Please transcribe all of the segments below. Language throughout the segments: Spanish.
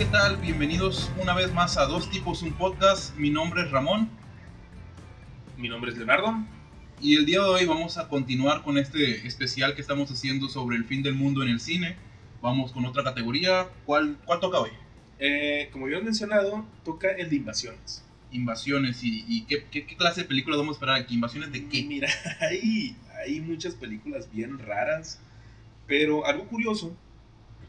¿qué tal? Bienvenidos una vez más a Dos Tipos, un podcast. Mi nombre es Ramón Mi nombre es Leonardo. y el día de hoy vamos a continuar con este especial que estamos haciendo sobre el fin del mundo en el cine. Vamos con otra categoría. ¿Cuál, cuál toca hoy? Eh, como ya he mencionado, toca el de invasiones. Invasiones y, y ¿qué, qué, qué clase de películas vamos a esperar aquí. ¿Invasiones de qué? Mira, hay, hay muchas películas bien raras, pero algo curioso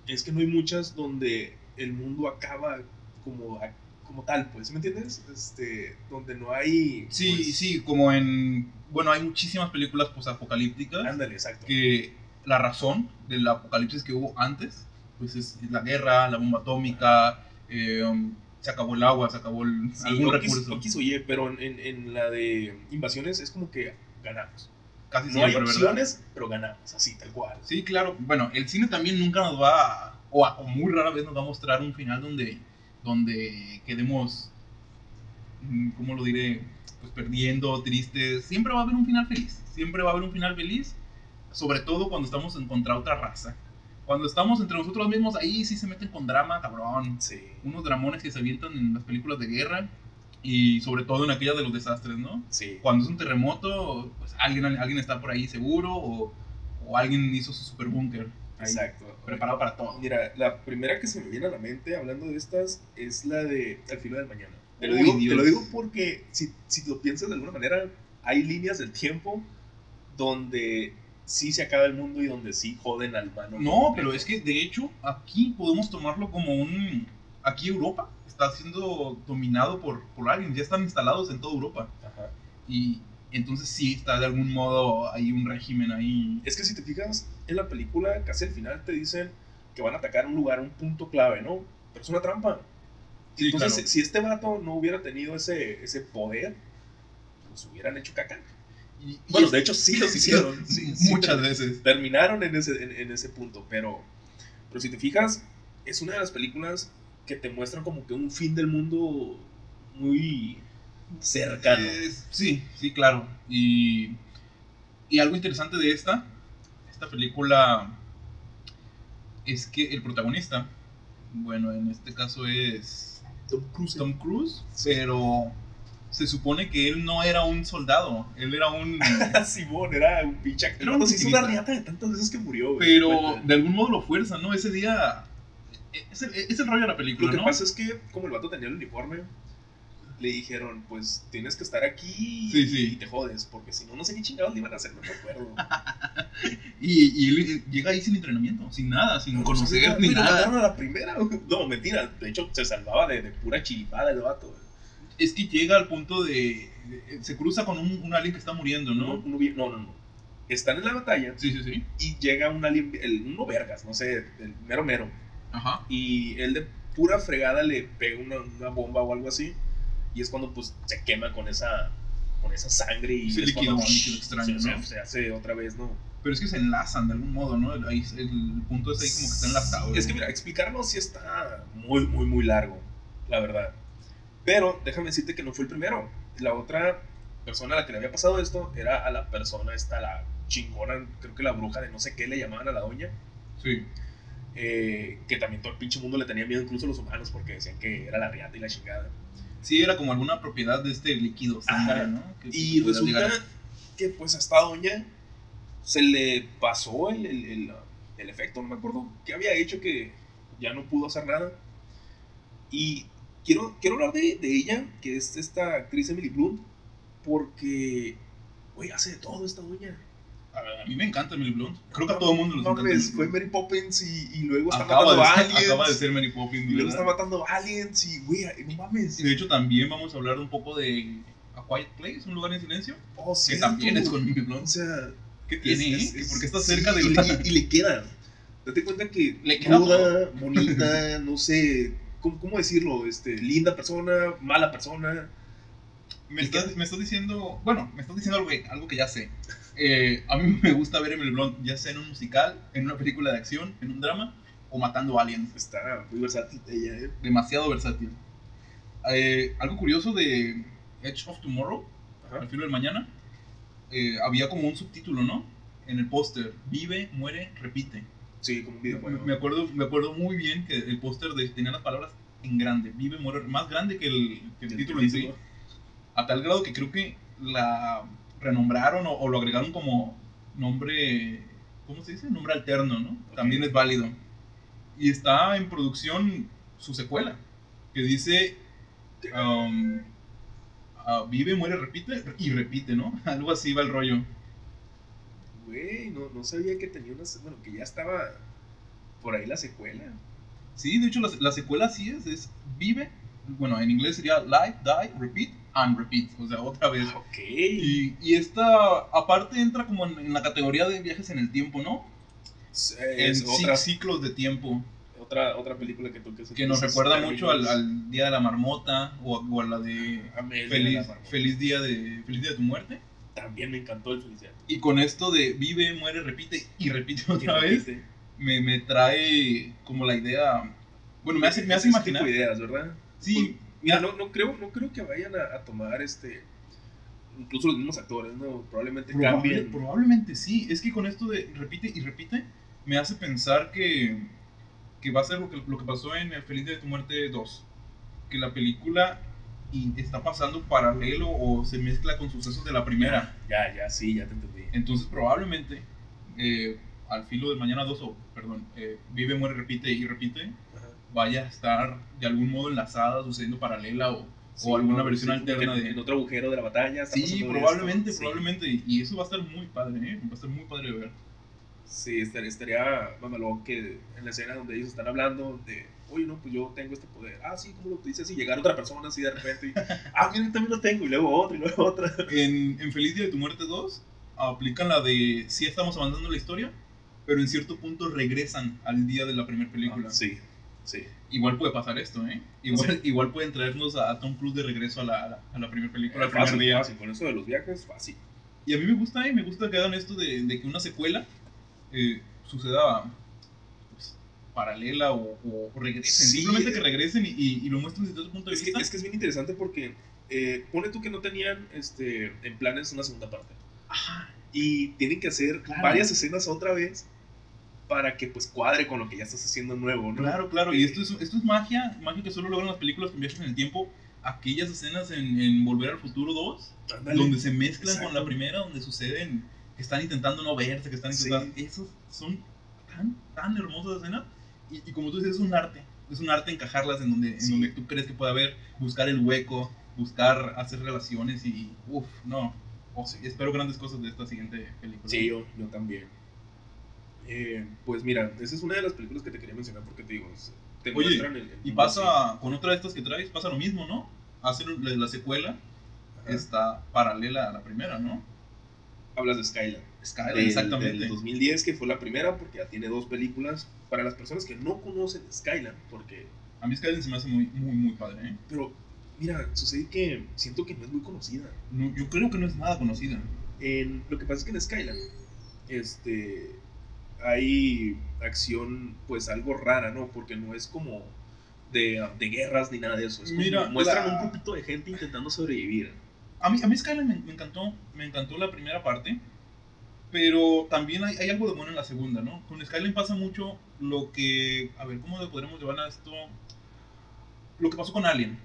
es que no hay muchas donde el mundo acaba como, como tal, pues, ¿sí ¿me entiendes? Este, donde no hay... Sí, pues, sí, como en... Bueno, hay muchísimas películas posapocalípticas Ándale, exacto. que la razón del apocalipsis que hubo antes, pues es la guerra, la bomba atómica, eh, um, se acabó el agua, se acabó el, Sí, algún Oquis- recurso. Oquis oye, pero en, en- la de invasiones es como que ganamos. Casi No hay siempre, ¿verdad? opciones, pero ganamos, así, tal cual. Sí, claro. Bueno, el cine también nunca nos va, a- o, a- o muy rara vez nos va a mostrar un final donde, donde quedemos, mm, ¿cómo lo diré? Pues perdiendo, tristes. Siempre va a haber un final feliz. Siempre va a haber un final feliz. Sobre todo cuando estamos en contra otra raza. Cuando estamos entre nosotros mismos, ahí sí se meten con drama, cabrón. Sí. Unos dramones que se avientan en las películas de guerra. Y sobre todo en aquellas de los desastres, ¿no? Sí. cuando es un terremoto, pues alguien, alguien está por ahí seguro o, o alguien hizo su super búnker. ahí, Exacto. Preparado para todo. Mira, la primera que se me viene a la mente hablando de estas es la de Al filo del mañana. Te lo, Uy, digo, te lo digo porque si, si lo piensas de alguna manera, hay líneas del tiempo donde sí se acaba el mundo y donde sí joden al humano. No, pero es que de hecho aquí podemos tomarlo como un... Aquí Europa está siendo dominado por, por aliens, ya están instalados en toda Europa. Ajá. Y entonces sí está de algún modo ahí un régimen ahí. Es que si te fijas en la película, casi al final te dicen que van a atacar un lugar, un punto clave, ¿no? Pero es una trampa. Sí, Entonces, claro. si este vato no hubiera tenido ese, ese poder, pues hubieran hecho caca. Y- Bueno, de hecho sí los hicieron. sí, muchas veces. Terminaron en ese, en, en ese punto, pero, pero si te fijas, es una de las películas que te muestran como que un fin del mundo muy cercano. Sí, sí, claro. Y, y algo interesante de esta, esta película, es que el protagonista, bueno, en este caso es Tom Cruise. Tom Cruise, pero se supone que él no era un soldado, él era un... Simón era un pinche actor. Era un hizo una riata de tantas veces que murió, güey. Pero de algún modo lo fuerzan, ¿no? Ese día... Es el, es el rollo de la película, Lo que ¿no? pasa es que, como el vato tenía el uniforme, le dijeron, pues tienes que estar aquí Sí, sí. y te jodes, porque si no, no sé qué chingados le iban a hacer, no me acuerdo. Y, y él eh, llega ahí sin entrenamiento, sin nada, sin conocer Pues, ni güey, lo nada. mataron a la primera. No, mentira. De hecho, se salvaba de, de pura chiripada el vato. Es que llega al punto de... de- se cruza con un, un alien que está muriendo, No, ¿no? no, no, no. Están en la batalla Sí, sí, sí. y llega un alien, el, uno vergas, no sé, el mero mero. Ajá. Y él de pura fregada le pega una, una bomba o algo así. Y es cuando pues se quema con esa, con esa sangre y es líquido, cuando, líquido extraño, se, ¿no? se- se hace otra vez, ¿no? Pero es que se enlazan de algún modo, ¿no? Ahí, el punto es ahí como que está enlazado. Es que mira, explicarlo sí está muy, muy, muy largo, la verdad. Pero déjame decirte que no fue el primero. La otra persona a la que le había pasado esto era a la persona esta, la chingona, creo que la bruja de no sé qué le llamaban a la doña. Sí. eh, que también todo el pinche mundo le tenía miedo, incluso los humanos, porque decían que era la riata y la chingada. Sí, era como alguna propiedad de este líquido sangre, Ajá. ¿no? Que- Y resulta llegar- que pues a esta doña se le pasó el, el, el, el efecto, no me acuerdo qué había hecho que ya no pudo hacer nada. Y quiero, quiero hablar de, de ella, que es esta actriz Emily Blunt, porque, güey, hace de todo esta doña. A mí me encanta Emily Blunt. Creo que a todo el mundo No, encanta. Emily fue. Mary Poppins y, y luego está Acaba matando de, aliens. acaba de ser Mary Poppins. Y luego está matando aliens y, güey, no mames. Y de hecho también vamos a hablar un poco de A Quiet Place, un lugar en silencio. Oh, Que cierto. también es con Emily O Blunt. sea, ¿Qué tiene, es- eh? es- Porque está sí, cerca de y, la... le- y le queda. Date cuenta que Le queda ruda, bonita, no sé, ¿cómo, cómo decirlo? Este, linda persona, mala persona. Me estás, me estás diciendo, bueno, me estás diciendo algo que, algo que ya sé. Eh, a mí me gusta ver a Emily Blunt, ya sea en un musical, en una película de acción, en un drama o matando aliens. Está muy versátil ella, ¿eh? Demasiado versátil. Eh, algo curioso de Edge of Tomorrow, al filo del mañana, eh, había como un subtítulo, ¿no? En el póster, vive, muere, repite. Sí, como un videojuego. me acuerdo, me acuerdo muy bien que el póster tenía las palabras en grande. Vive, muere, más grande que el, que el título en sí. A tal grado que creo que la renombraron o, o lo agregaron como nombre, ¿cómo se dice? Nombre alterno, ¿no? También es válido. Y está en producción su secuela, que dice um, ah, vive, muere, repite y repite, ¿no? Algo así va el rollo. Güey, no, no sabía que tenía una. Bueno, que ya estaba por ahí la secuela. Sí, de hecho la, la secuela sí es, es vive, bueno, en inglés sería live, die, repeat and repeat, o sea, otra vez. Ah, Ok. Y, y esta, aparte, entra como en, en la categoría de viajes en el tiempo, ¿no? En es ci- otra, ciclos de tiempo, otra, otra película que tú que que nos recuerda mucho al, al Día de la Marmota o, a- o a la de Amelia feliz, la Marmota. feliz, día de, feliz Día de tu Muerte. También me encantó el Felicidad. Y con esto de vive, muere, repite y repite otra Y vez, repite. me, me trae como la idea... Bueno, me hace, me hace imaginar. de ideas, ¿verdad? Sí, Mira, no, no, creo, no creo que vayan a, a tomar este. Incluso los mismos actores, ¿no? Probablemente Probable- cambien. probablemente sí. Es que con esto de repite y repite, me hace pensar que, que va a ser lo que, lo que pasó en El Feliz de tu Muerte 2. Que la película y está pasando paralelo o se mezcla con sucesos de la primera. Ya, ya, sí, ya te entendí. Entonces probablemente eh, al filo del mañana 2, o perdón, eh, vive, muere, repite y repite. Vaya a estar de algún modo enlazada, sucediendo paralela o, Sí, o alguna no, versión sí, alterna en, de... en otro agujero de la batalla. Sí, probablemente. Sí. probablemente. Y eso va a estar muy padre, ¿eh? Va a estar muy padre de ver. Sí, estaría, estaría mamalón que en la escena donde ellos están hablando de, oye, no, pues yo tengo este poder. Ah, sí, ¿cómo lo dices? Y llegar otra persona así de repente. Y, ah, mira, yo también lo tengo. Y luego otra, y luego otra. En, en Feliz Día de tu Muerte 2 aplican la de sí estamos avanzando en la historia, pero en cierto punto regresan al día de la primera película. Sí, sí. Igual puede pasar esto, ¿eh? Igual, Sí. igual pueden traernos a, Tom Cruise de regreso a la, a la, primera película, al primer día. fácil. Con eso de los viajes, fácil. Y a mí me gusta, ¿eh? Me gusta que hagan esto de, de que una secuela eh, suceda pues, paralela o, o regresen. Sí. Simplemente que regresen y, y- y lo muestren desde otro punto de Es que, vista. es que es bien interesante porque eh, pone tú que no tenían este, en planes una segunda parte. Ajá. Y tienen que hacer Claro. varias escenas otra vez para que pues cuadre con lo que ya estás haciendo nuevo, ¿no? Claro, claro, y esto es, esto es magia, magia que solo logran las películas con viajes en el tiempo. Aquellas escenas en, en Volver al Futuro 2, Ándale. donde se mezclan con Exacto. la primera, donde suceden, que están intentando no verse, que están Sí. intentando... Esas son tan, tan hermosas escenas. Y, y como tú dices, es un arte. Es un arte encajarlas en donde, en Sí. donde tú crees que puede haber, buscar el hueco, buscar hacer relaciones y... Uff, no. Oh, sí, espero grandes cosas de esta siguiente película. Sí, yo, yo también. Eh, pues mira, esa es una de las películas que te quería mencionar porque te digo, te Oye, muestran el, el Y pasa con otra de estas que traes, pasa lo mismo, ¿no? Hacen la, la secuela. Ajá. está paralela a la primera, ¿no? Hablas de Skyline. Skyline, Del- exactamente. Del 2010, que fue la primera, porque ya tiene dos películas. Para las personas que no conocen Skyline, porque. A mí Skyline se me hace muy, muy, muy padre, ¿eh? Pero, mira, sucede que siento que no es muy conocida. No, yo creo que no es nada conocida. En, lo que pasa es que en Skyline, este. Hay acción, pues algo rara, ¿no? Porque no es como de, de guerras ni nada de eso. Es como- Mira, muestran la- un grupito de gente intentando sobrevivir. A mí, a mí Skyline me, me encantó, me encantó la primera parte, pero también hay, hay algo de bueno en la segunda, ¿no? Con Skyline pasa mucho lo que, a ver, ¿cómo le podremos llevar a esto? Lo que pasó con Alien.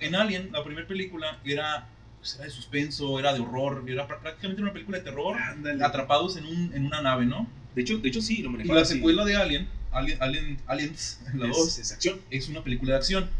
En Alien, la primera película era, pues, era de suspenso, era de horror, era prá- prácticamente una película de terror, atrapados en, un, en una nave, ¿no? De hecho, de hecho sí, lo Y manejaron la así. secuela de Alien, Alien, Alien- Aliens, la es, 2, es acción. es una película de acción.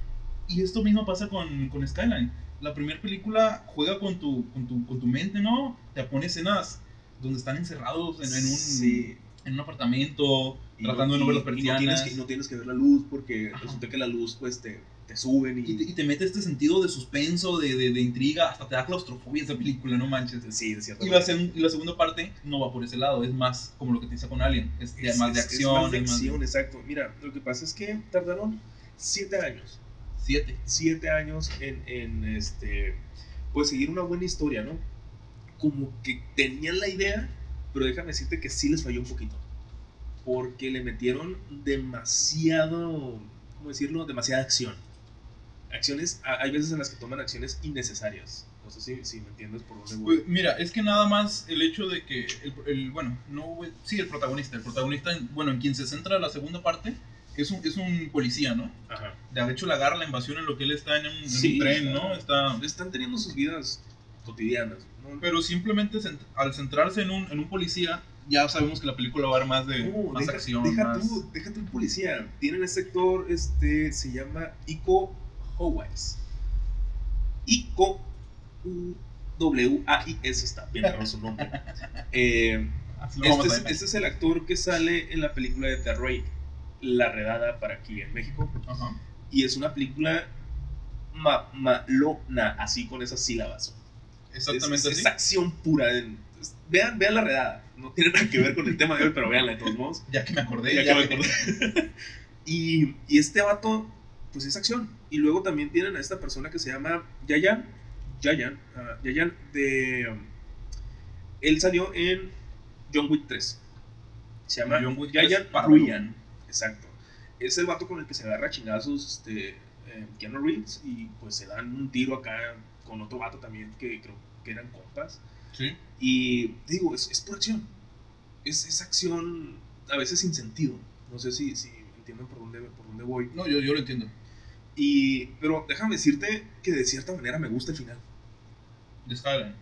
Y esto mismo pasa con, con Skyline. La primera película juega con tu, con, tu, con tu mente, ¿no? Te pone escenas donde están encerrados en, en un, Sí. en un apartamento, Y tratando de no ver las y- y no persianas. tienes, que, y no tienes que ver la luz porque Ajá. resulta que la luz pues te, te suben y, y, te, y te mete este sentido de suspenso, de, de, de intriga, hasta te da claustrofobia esa película, no manches. sí, de cierta Y la, la segunda parte no va por ese lado, es más como lo que te hice con Alien, es, Es- más de es- es acción, más de es más acción, exacto. Mira, lo que pasa es que tardaron siete años. siete. Siete años en, en este. Pues seguir una buena historia, ¿no? Como que tenían la idea, pero déjame decirte que sí les falló un poquito. Porque le metieron demasiado. ¿Cómo decirlo? Demasiada acción. Acciones. Hay veces en las que toman acciones innecesarias. No sé si, si me entiendes por dónde voy. Pues, mira, es que nada más el hecho de que, el, el- bueno, no, sí, el protagonista, el protagonista, en- bueno, en quien se centra la segunda parte es un, es un policía, ¿no? Ajá. De hecho, le agarra la invasión en lo que él está en un, en Sí, un tren, ¿no? Está, Están teniendo sus vidas cotidianas. ¿no? pero simplemente cent- al centrarse en un, en un policía, ya sabemos que la película va a haber más de No, más deja, acción, deja más... tú, deja tú el policía. Tienen este actor, este, se llama Iko Howais. Iko W-A-I-S, está bien raro su nombre. Eh, este, a es, este es el actor que sale en la película de The Raid, La Redada para aquí en México. Y es una película ma- malona, así con esas sílabas. Exactamente es, acción pura. Vean, vean La Redada. No tiene nada que ver con el tema de hoy, pero veanla de todos modos. Ya que me acordé. Ya ya que me acordé. y, y este vato, pues es acción. Y luego también tienen a esta persona que se llama Yayan. Yayan. ah, Yayan de. um, él salió en John Wick 3. Se llama John Wick Yayan 3 para Ruyan. Exacto. Es el vato con el que se agarra chingazos este, eh, Keanu Reeves. Y pues se dan un tiro acá con otro vato también que creo que eran compas. Sí. Y digo, es, es por acción. Es, es acción a veces sin sentido. No sé si, si entienden por dónde, por dónde voy. No, yo, yo lo entiendo. Y, pero déjame decirte que de cierta manera me gusta el final. De.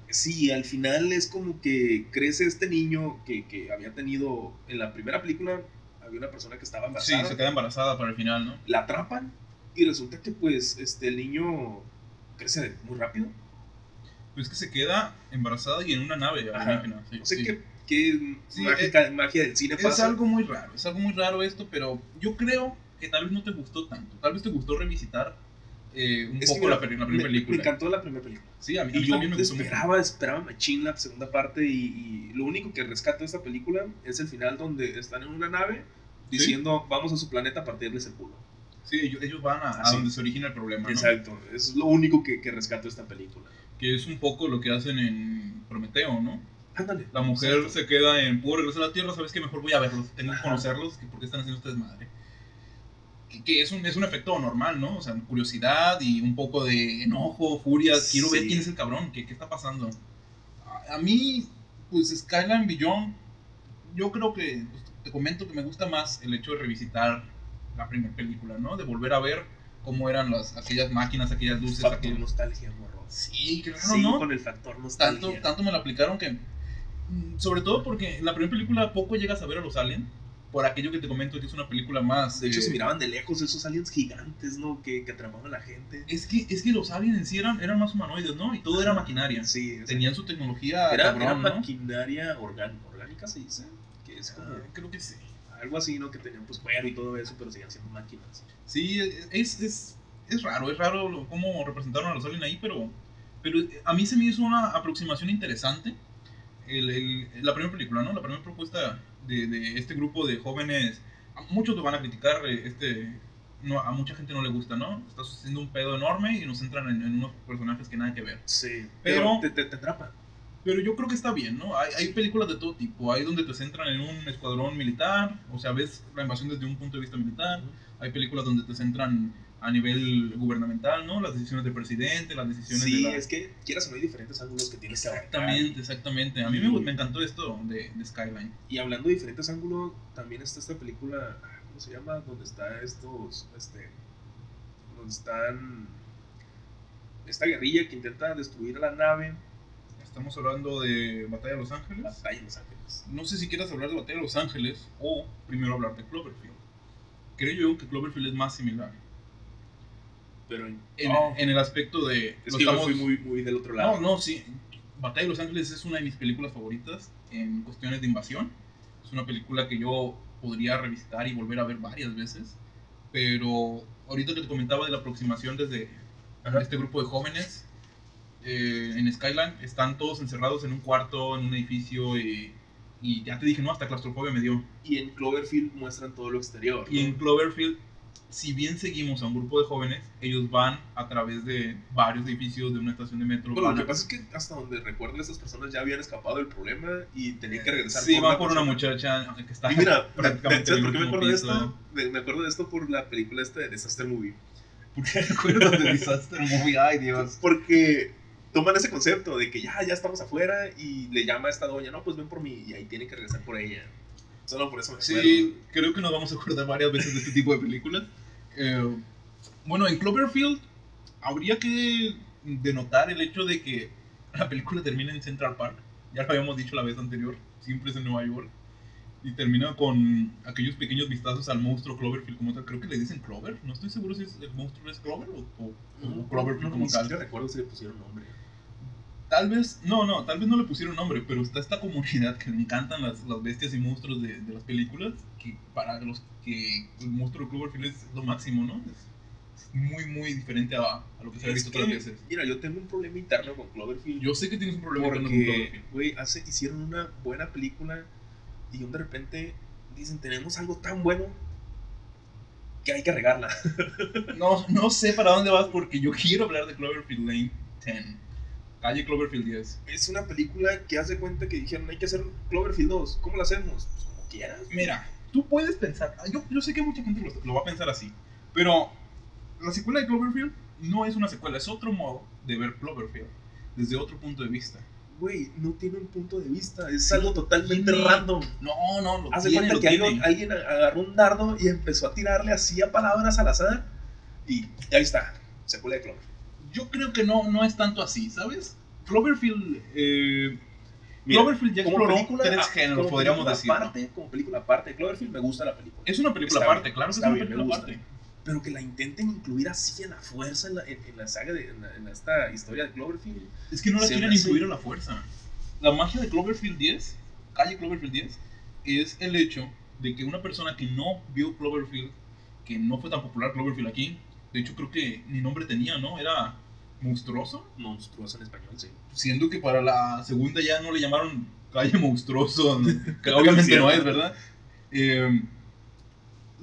Sí, al final es como que crece este niño que, que había tenido en la primera película. Había una persona que estaba Sí, embarazada. se queda embarazada para el final, ¿no? La atrapan y resulta que pues este, el niño crece muy rápido. Pues que se queda embarazada y en una nave Ajá. alienígena. Sí, No sé sí. qué, qué Sí, mágica, magia del cine Es pasa. algo muy raro, es algo muy raro esto, pero yo creo que tal vez no te gustó tanto. Tal vez te gustó revisitar eh, un Es que poco mira, la, la me, primera me película. encantó la primera película. Sí, a mí, a Y mí yo también me gustó mucho. esperaba, esperaba machín la segunda parte y, y lo único que rescato de esta película es el final donde están en una nave Sí. diciendo vamos a su planeta a partirles el culo. Sí, ellos, ellos van a, a donde se origina el problema, ¿no? Exacto, eso es lo único que, que rescato de esta película. Que es un poco lo que hacen en Prometeo, ¿no? Ándale. La mujer Exacto. se queda en, puedo regresar a la Tierra, ¿sabes qué? Mejor voy a verlos, tengo que conocerlos, que por qué están haciendo ustedes madre. Que, es, un, es un efecto normal, ¿no? O sea, curiosidad y un poco de enojo, furia, quiero ver Sí. quién es el cabrón, qué, qué está pasando. A, a mí, pues Skyline Beyond, yo creo que, pues, te comento que me gusta más el hecho de revisitar la primera película, ¿no? De volver a ver cómo eran las, aquellas máquinas, aquellas luces, Factor aquellos... nostalgia, morro. Sí, claro, Sigo ¿no? con el factor nostalgia. tanto, tanto me lo aplicaron que. mm, Sobre todo porque en la primera película poco llegas a ver a los aliens. Por aquello que te comento que es una película más. De hecho, eh, se miraban de lejos esos aliens gigantes, ¿no? Que, que atrapaban a la gente. Es que, es que los aliens en sí eran, eran más humanoides, ¿no? Y todo era maquinaria. Sí. Tenían su tecnología Era, cabrón, era ¿no? maquinaria organ- orgánica, se dice. Que es como Ah, creo que sí. algo así, ¿no? Que tenían pues cuero y todo eso, pero seguían siendo máquinas. Sí, es, es, es raro, es raro cómo representaron a los aliens ahí, pero, pero a mí se me hizo una aproximación interesante. El, el- la primera película, ¿no? La primera propuesta de, de este grupo de jóvenes. Muchos lo van a criticar, eh, este. No, a mucha gente no le gusta, ¿no? Está haciendo un pedo enorme y nos centran en, en unos personajes que nada que ver. Sí, Pero- pero te, te, te atrapa. Pero yo creo que está bien, ¿no? Hay, hay películas de todo tipo. Hay donde te centran en un escuadrón militar, o sea, ves la invasión desde un punto de vista militar. Hay películas donde te centran a nivel gubernamental, ¿no? Las decisiones del presidente, las decisiones Sí, de la... es que quieras o no hay diferentes ángulos que tienes que abarcar. Exactamente, exactamente. A mí me, me encantó esto de, de Skyline. Y hablando de diferentes ángulos, también está esta película, ¿cómo se llama? Donde está estos, este, donde están esta guerrilla que intenta destruir a la nave, Estamos hablando de Batalla de Los Ángeles. batalla en Los Ángeles. No sé si quieras hablar de Batalla de Los Ángeles o primero hablar de Cloverfield. Creo yo que Cloverfield es más similar. Pero en, En, en el aspecto de... es lo que yo fui muy, muy del otro lado. No, no, sí. Batalla de Los Ángeles es una de mis películas favoritas en cuestiones de invasión. Es una película que yo podría revisitar y volver a ver varias veces. Pero ahorita que te comentaba de la aproximación desde Ajá. este grupo de jóvenes eh, en Skyline, están todos encerrados en un cuarto, en un edificio y, y ya te dije, no, hasta claustrofobia me dio. Y en Cloverfield muestran todo lo exterior. Y en Cloverfield, si bien seguimos a un grupo de jóvenes, ellos van a través de varios edificios de una estación de metro. Bueno, van lo que pasa es que hasta donde recuerdo esas personas ya habían escapado del problema y tenían que regresar. Sí, va por una muchacha que está Y mira, prácticamente ¿sabes en el por qué me acuerdo de piso. esto? Me, me acuerdo de esto por la película esta de Disaster Movie. ¿Por qué recuerdas de Disaster Movie? Ay, Dios. Porque toman ese concepto de que ya, ya estamos afuera y le llama a esta doña, no, pues ven por mí y ahí tiene que regresar por ella. Solo por eso me acuerdo. Sí, creo que nos vamos a acordar varias veces de este tipo de películas. Eh, bueno, en Cloverfield habría que denotar el hecho de que la película termina en Central Park. Ya lo habíamos dicho la vez anterior, siempre es en Nueva York. Y termina con aquellos pequeños vistazos al monstruo Cloverfield como tal. Creo que le dicen Clover. No estoy seguro si es- el monstruo es Clover o, o- o Cloverfield no, como tal. siquiera recuerdo si le pusieron nombre. Tal vez, no, no, tal vez no le pusieron nombre, pero está esta comunidad que le encantan las, las bestias y monstruos de, de las películas, que para los que el monstruo de Cloverfield es lo máximo, ¿no? Es, es muy, muy diferente a, a lo que se ha visto que, otras veces. Mira, yo tengo un problema interno con Cloverfield. Yo sé que tienes un problema con porque, Cloverfield. güey, hace, hicieron una buena película y de repente dicen, tenemos algo tan bueno que hay que regarla. No, no sé para dónde vas porque yo quiero hablar de Cloverfield Lane 10. Calle Cloverfield 10. Es una película que hace cuenta que dijeron, hay que hacer Cloverfield 2. ¿Cómo la hacemos? Pues como quieras. Mira, tú puedes pensar, ah, yo, yo sé que mucha gente lo, lo va a pensar así, pero la secuela de Cloverfield no es una secuela, es otro modo de ver Cloverfield, desde otro punto de vista. Güey, no tiene un punto de vista, es Sí, algo totalmente tiene- random. No, no, lo Hace tiene, cuenta lo que tiene. alguien, alguien agarró un dardo y empezó a tirarle así a palabras al azar. Y ahí está, secuela de Cloverfield. Yo creo que no, no es tanto así, ¿sabes? Cloverfield, eh, Mira, Cloverfield ya como exploró película, tres ah, géneros, como podríamos decir. ¿no? Aparte, como película aparte Cloverfield, me gusta la película. Es una película Está aparte, bien, claro que es una película aparte. Pero que la intenten incluir así en la fuerza en la, en, en la saga, de, en, la- en esta historia de Cloverfield. Es que no la quieren incluir a la fuerza. La magia de Cloverfield 10, calle Cloverfield 10, es el hecho de que una persona que no vio Cloverfield, que no fue tan popular Cloverfield aquí, de hecho creo que ni nombre tenía, ¿no? Era monstruoso, Monstruoso en español, sí. siendo que para la segunda ya no le llamaron calle monstruoso, ¿no? que obviamente no es, ¿verdad? Eh,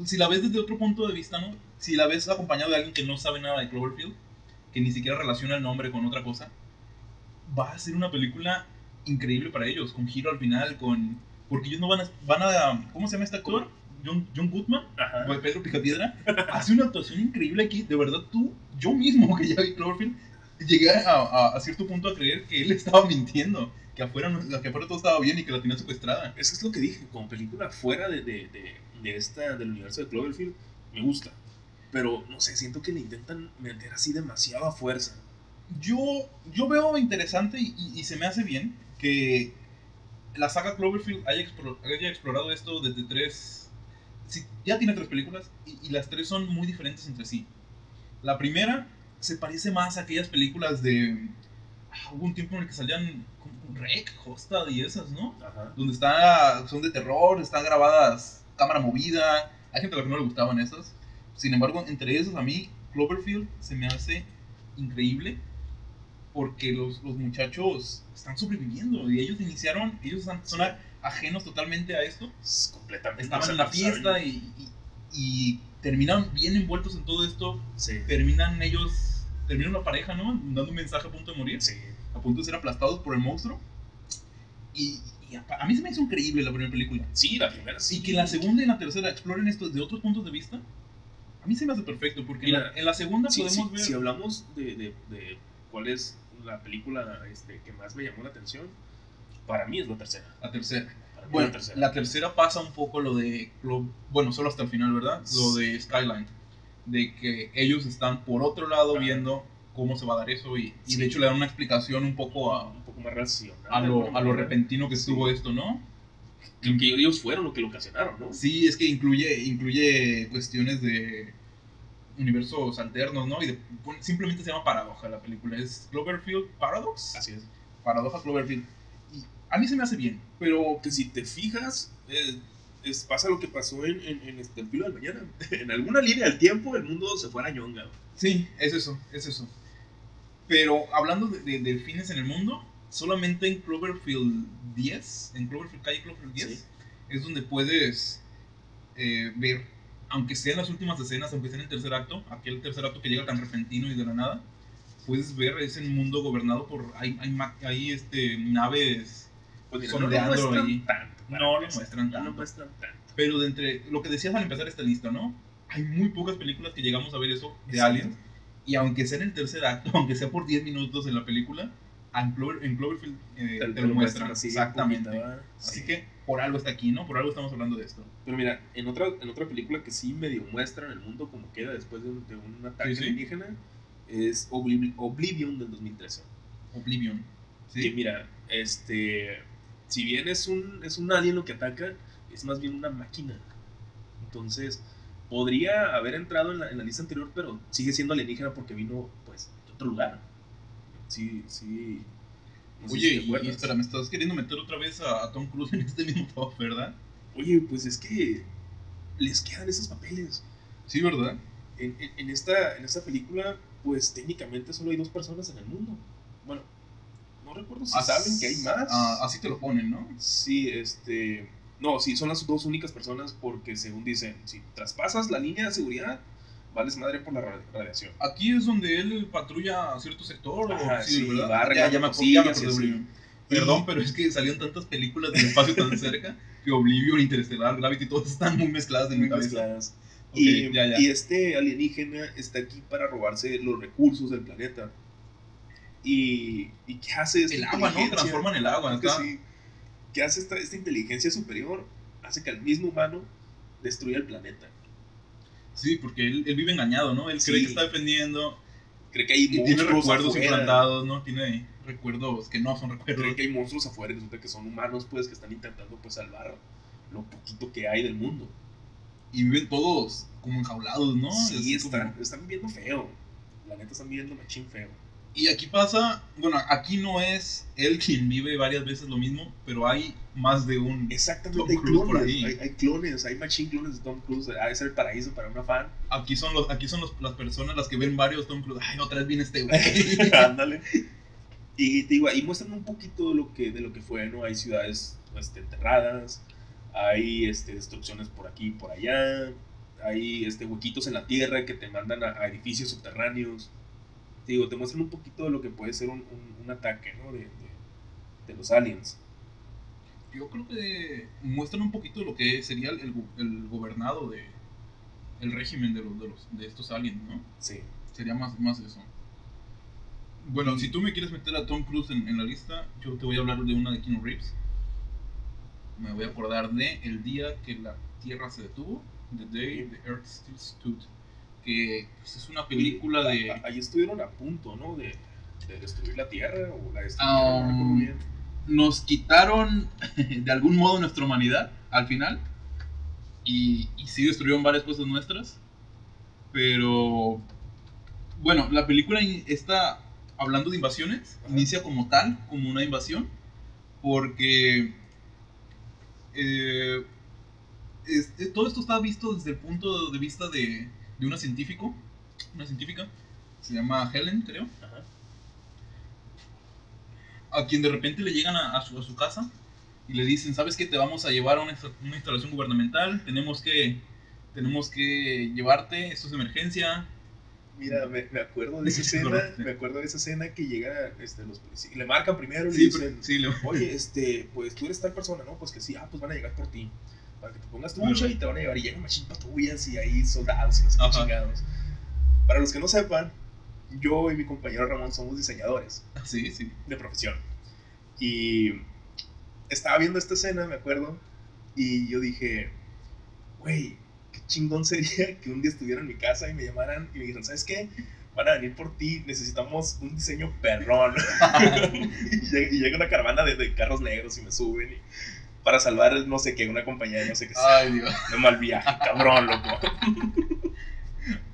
si la ves desde otro punto de vista, ¿no? Si la ves acompañado de alguien que no sabe nada de Cloverfield, que ni siquiera relaciona el nombre con otra cosa, va a ser una película increíble para ellos, con giro al final, con... Porque ellos no van a... Van a ¿Cómo se llama este actor? John, John Goodman, Ajá. Pedro Picapiedra, hace una actuación increíble aquí. De verdad, tú, yo mismo que ya vi Cloverfield, llegué a, a- a cierto punto a creer que él estaba mintiendo, que afuera, que afuera todo estaba bien y que la tenía secuestrada. Eso es lo que dije, como película fuera de, de, de, de esta, del universo de Cloverfield, me gusta. Pero, no sé, siento que le intentan meter así demasiado a fuerza. Yo, yo veo interesante y, y- y se me hace bien que la saga Cloverfield haya, explo- haya explorado esto desde tres... sí, ya tiene tres películas y, y las tres son muy diferentes entre sí. La primera se parece más a aquellas películas de... ah, hubo un tiempo en el que salían como Rec, Hostad y esas, ¿no? Ajá. Donde está, son de terror, están grabadas cámara movida. Hay gente a la que no le gustaban esas. Sin embargo, entre esas a mí Cloverfield se me hace increíble porque los, los muchachos están sobreviviendo y ellos iniciaron, ellos son ajenos totalmente a esto. Es completamente. Estaban en la fiesta y, y, y terminan bien envueltos en todo esto. Sí. Terminan ellos, terminan una pareja, ¿no? Dando un mensaje a punto de morir Sí. a punto de ser aplastados por el monstruo. Y, y a, a mí se me hizo increíble la primera película. Sí, la primera sí. Y que la segunda y la tercera exploren esto desde otros puntos de vista, a mí se me hace perfecto, porque en, Mira, la, en la segunda Sí, podemos sí, ver... Si hablamos de, de, de cuál es la película este, que más me llamó la atención, para mí es la tercera. La tercera. Bueno, la tercera. la tercera pasa un poco lo de... Clo- bueno, solo hasta el final, ¿verdad? Lo de Skyline. De que ellos están por otro lado viendo cómo se va a dar eso y, y de hecho le dan una explicación un poco a, un poco más racional. a, lo, a lo repentino que Sí. estuvo esto, ¿no? Creo que ellos fueron lo que lo ocasionaron, ¿no? Sí, es que incluye, incluye cuestiones de universos alternos, ¿no? Y de- simplemente se llama Paradoja la película. Es Cloverfield Paradox. Así es. Paradoja Cloverfield. Y a mí se me hace bien, pero Que si te fijas, eh, es, pasa lo que pasó en, en, en este, el filo del mañana. en alguna línea del tiempo, el mundo se fue a la ñonga. sí, es eso, es eso. Pero hablando de, de delfines en el mundo, solamente en Cloverfield 10, en Cloverfield Calle Cloverfield 10, Sí. es donde puedes eh, ver, aunque sean las últimas escenas, aunque sea en el tercer acto, aquel tercer acto que llega tan repentino y de la nada, puedes ver ese mundo gobernado por, hay, hay, hay, este, naves, Pues mira, Sondeando no lo muestran ahí. tanto. No lo empezar. muestran No lo tanto. muestran tanto. pero de entre, lo que decías al empezar esta lista, ¿no? Hay muy pocas películas que llegamos a ver eso de Exacto. aliens, y aunque sea en el tercer acto, aunque sea por 10 minutos en la película, en, Clover- en Cloverfield eh, te, lo muestran, así. exactamente. ¿va? Así Sí. que por algo está aquí, ¿no? Por algo estamos hablando de esto. Pero mira, en otra, en otra película que sí medio muestra en el mundo como queda después de un, de un ataque Sí, sí. alienígena es Obliv- Oblivion del 2013. Oblivion. Que Sí. mira, este, si bien es un, es un alien lo que ataca, es más bien una máquina. Entonces, podría haber entrado en la, en la lista anterior, pero sigue siendo alienígena porque vino, pues, de otro lugar. Sí, sí. no sé Oye, si y, espera, me estás queriendo meter otra vez a, a Tom Cruise en este mismo top, ¿verdad? Oye, pues es que les quedan esos papeles. Sí, ¿verdad? En, en- en esta, en esta película, pues técnicamente solo hay dos personas en el mundo. Bueno, no recuerdo si Ah, saben que hay más. ah, así te lo ponen, ¿no? Sí, este. No, sí, son las dos únicas personas porque, según dicen, si traspasas la línea de seguridad, vales madre por la ra- radiación. Aquí es donde él patrulla cierto sector. Ajá, o, sí, ¿verdad? va ya, arreglando ya me acu- cosillas ya me y acordé de así. Oblivion. Perdón, pero es que salieron tantas películas del espacio tan cerca que Oblivion, Interestelar, Gravity, todas están muy mezcladas de mi Muy cabeza. mezcladas. Ok, y, ya, ya. y este alienígena está aquí para robarse los recursos del planeta. ¿Y, y qué hace esta El agua, ¿no? Transforman el agua. Está- sí. ¿Qué hace esta, esta inteligencia superior? Hace que el mismo humano destruya el planeta. Sí, porque él, él vive engañado, ¿no? Él Sí. cree que está defendiendo Cree que hay y tiene monstruos recuerdos afuera. implantados, ¿no? Tiene recuerdos que no son recuerdos. Cree que hay monstruos afuera y resulta que son humanos, pues, que están intentando, pues, salvar lo poquito que hay del mundo. Y viven todos como enjaulados, ¿no? sí, están, como- están viviendo feo. La neta están viviendo machín feo. Y aquí pasa, bueno, aquí no es él quien vive varias veces lo mismo, pero hay más de un... Exactamente, Tom hay clones, hay, hay clones, hay machín clones de Tom Cruise. Ha de ser el paraíso para una fan. Aquí son, los, aquí son los- las personas las que ven varios Tom Cruise. Ay, otra vez viene este güey. Ándale. Y te digo, ahí muestran un poquito de lo que, de lo que fue, ¿no? Hay ciudades este, enterradas, hay este, destrucciones por aquí y por allá, hay este, huequitos en la tierra que te mandan a, a edificios subterráneos. Te digo, te muestran un poquito de lo que puede ser un, un- un ataque, ¿no? De, de- de los aliens. Yo creo que muestran un poquito lo que sería el, el gobernado de el régimen de, los, de, los, de estos aliens, ¿no? Sí. Sería más, más eso. Bueno, si tú me quieres meter a Tom Cruise en, en la lista, yo te voy a hablar de una de Keanu Reeves. Me voy a acordar de El día que la Tierra se detuvo, The Day the Earth Still Stood, que pues, es una película de... Ahí estuvieron a punto, ¿no? De, de destruir la tierra o la destruyeron, Ah, no bien. Nos quitaron de algún modo nuestra humanidad al final y, y sí destruyeron varias cosas nuestras, pero bueno, la película está hablando de invasiones, Ajá. inicia como tal, como una invasión, porque eh, este, todo esto está visto desde el punto de vista de, de una científico, una científica, se llama Helen, creo, Ajá. a quien de repente le llegan a, a su, a su casa y le dicen, ¿sabes qué? Te vamos a llevar a una, una instalación gubernamental, tenemos que, tenemos que llevarte, esto es emergencia. Mira, me, me acuerdo de ¿De esa escena, me acuerdo de esa escena que llega este, los policías, y le marcan primero y le dicen, pero- sí, le- oye, este, pues tú eres tal persona, ¿no? Pues que sí, ah, pues van a llegar por ti, para que te pongas trucha y te van a llevar, y llegan machín patrullas y ahí soldados y no sé qué chingados. Para los que no sepan, yo y mi compañero Ramón somos diseñadores sí, sí. de profesión. Y estaba viendo esta escena, me acuerdo, y yo dije, güey, qué chingón sería que un día estuviera en mi casa y me llamaran y me dijeran, ¿sabes qué? Van a venir por ti, necesitamos un diseño perrón. y, llega, y llega una caravana de, de carros negros y me suben y- para salvar no sé qué, una compañía de no sé qué sea. Ay, Dios. De mal viaje, cabrón, loco.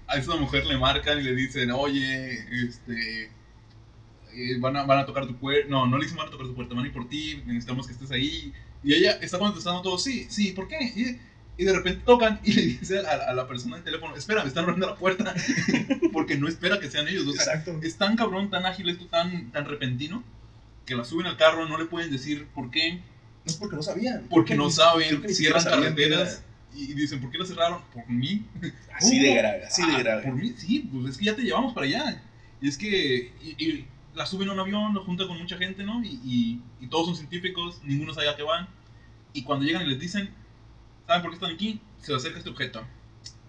A esa mujer le marcan y le dicen, oye, este... eh, van, a, van a tocar tu puerta. No, no le dicen van a tocar tu puerta, van a ir por ti, necesitamos que estés ahí. Y ella está contestando todo, sí, sí, ¿por qué? Y, y de repente tocan y le dice a, a la persona del teléfono, espera, me están abriendo la puerta. Porque no espera que sean ellos. O sea, Exacto. es tan cabrón, tan ágil esto, tan, tan repentino, que la suben al carro, no le pueden decir por qué, No es porque no sabían. porque no saben, cierran carreteras y, dicen, ¿por qué la cerraron? Por mí. Así de grave, así de Ah, grave. Por mí, sí, pues es que ya te llevamos para allá. Y es que y, y la suben a un avión, lo junta con mucha gente, ¿no? Y, y, y todos son científicos, ninguno sabe a qué van. Y cuando llegan y les dicen, ¿saben por qué están aquí? Se les acerca este objeto.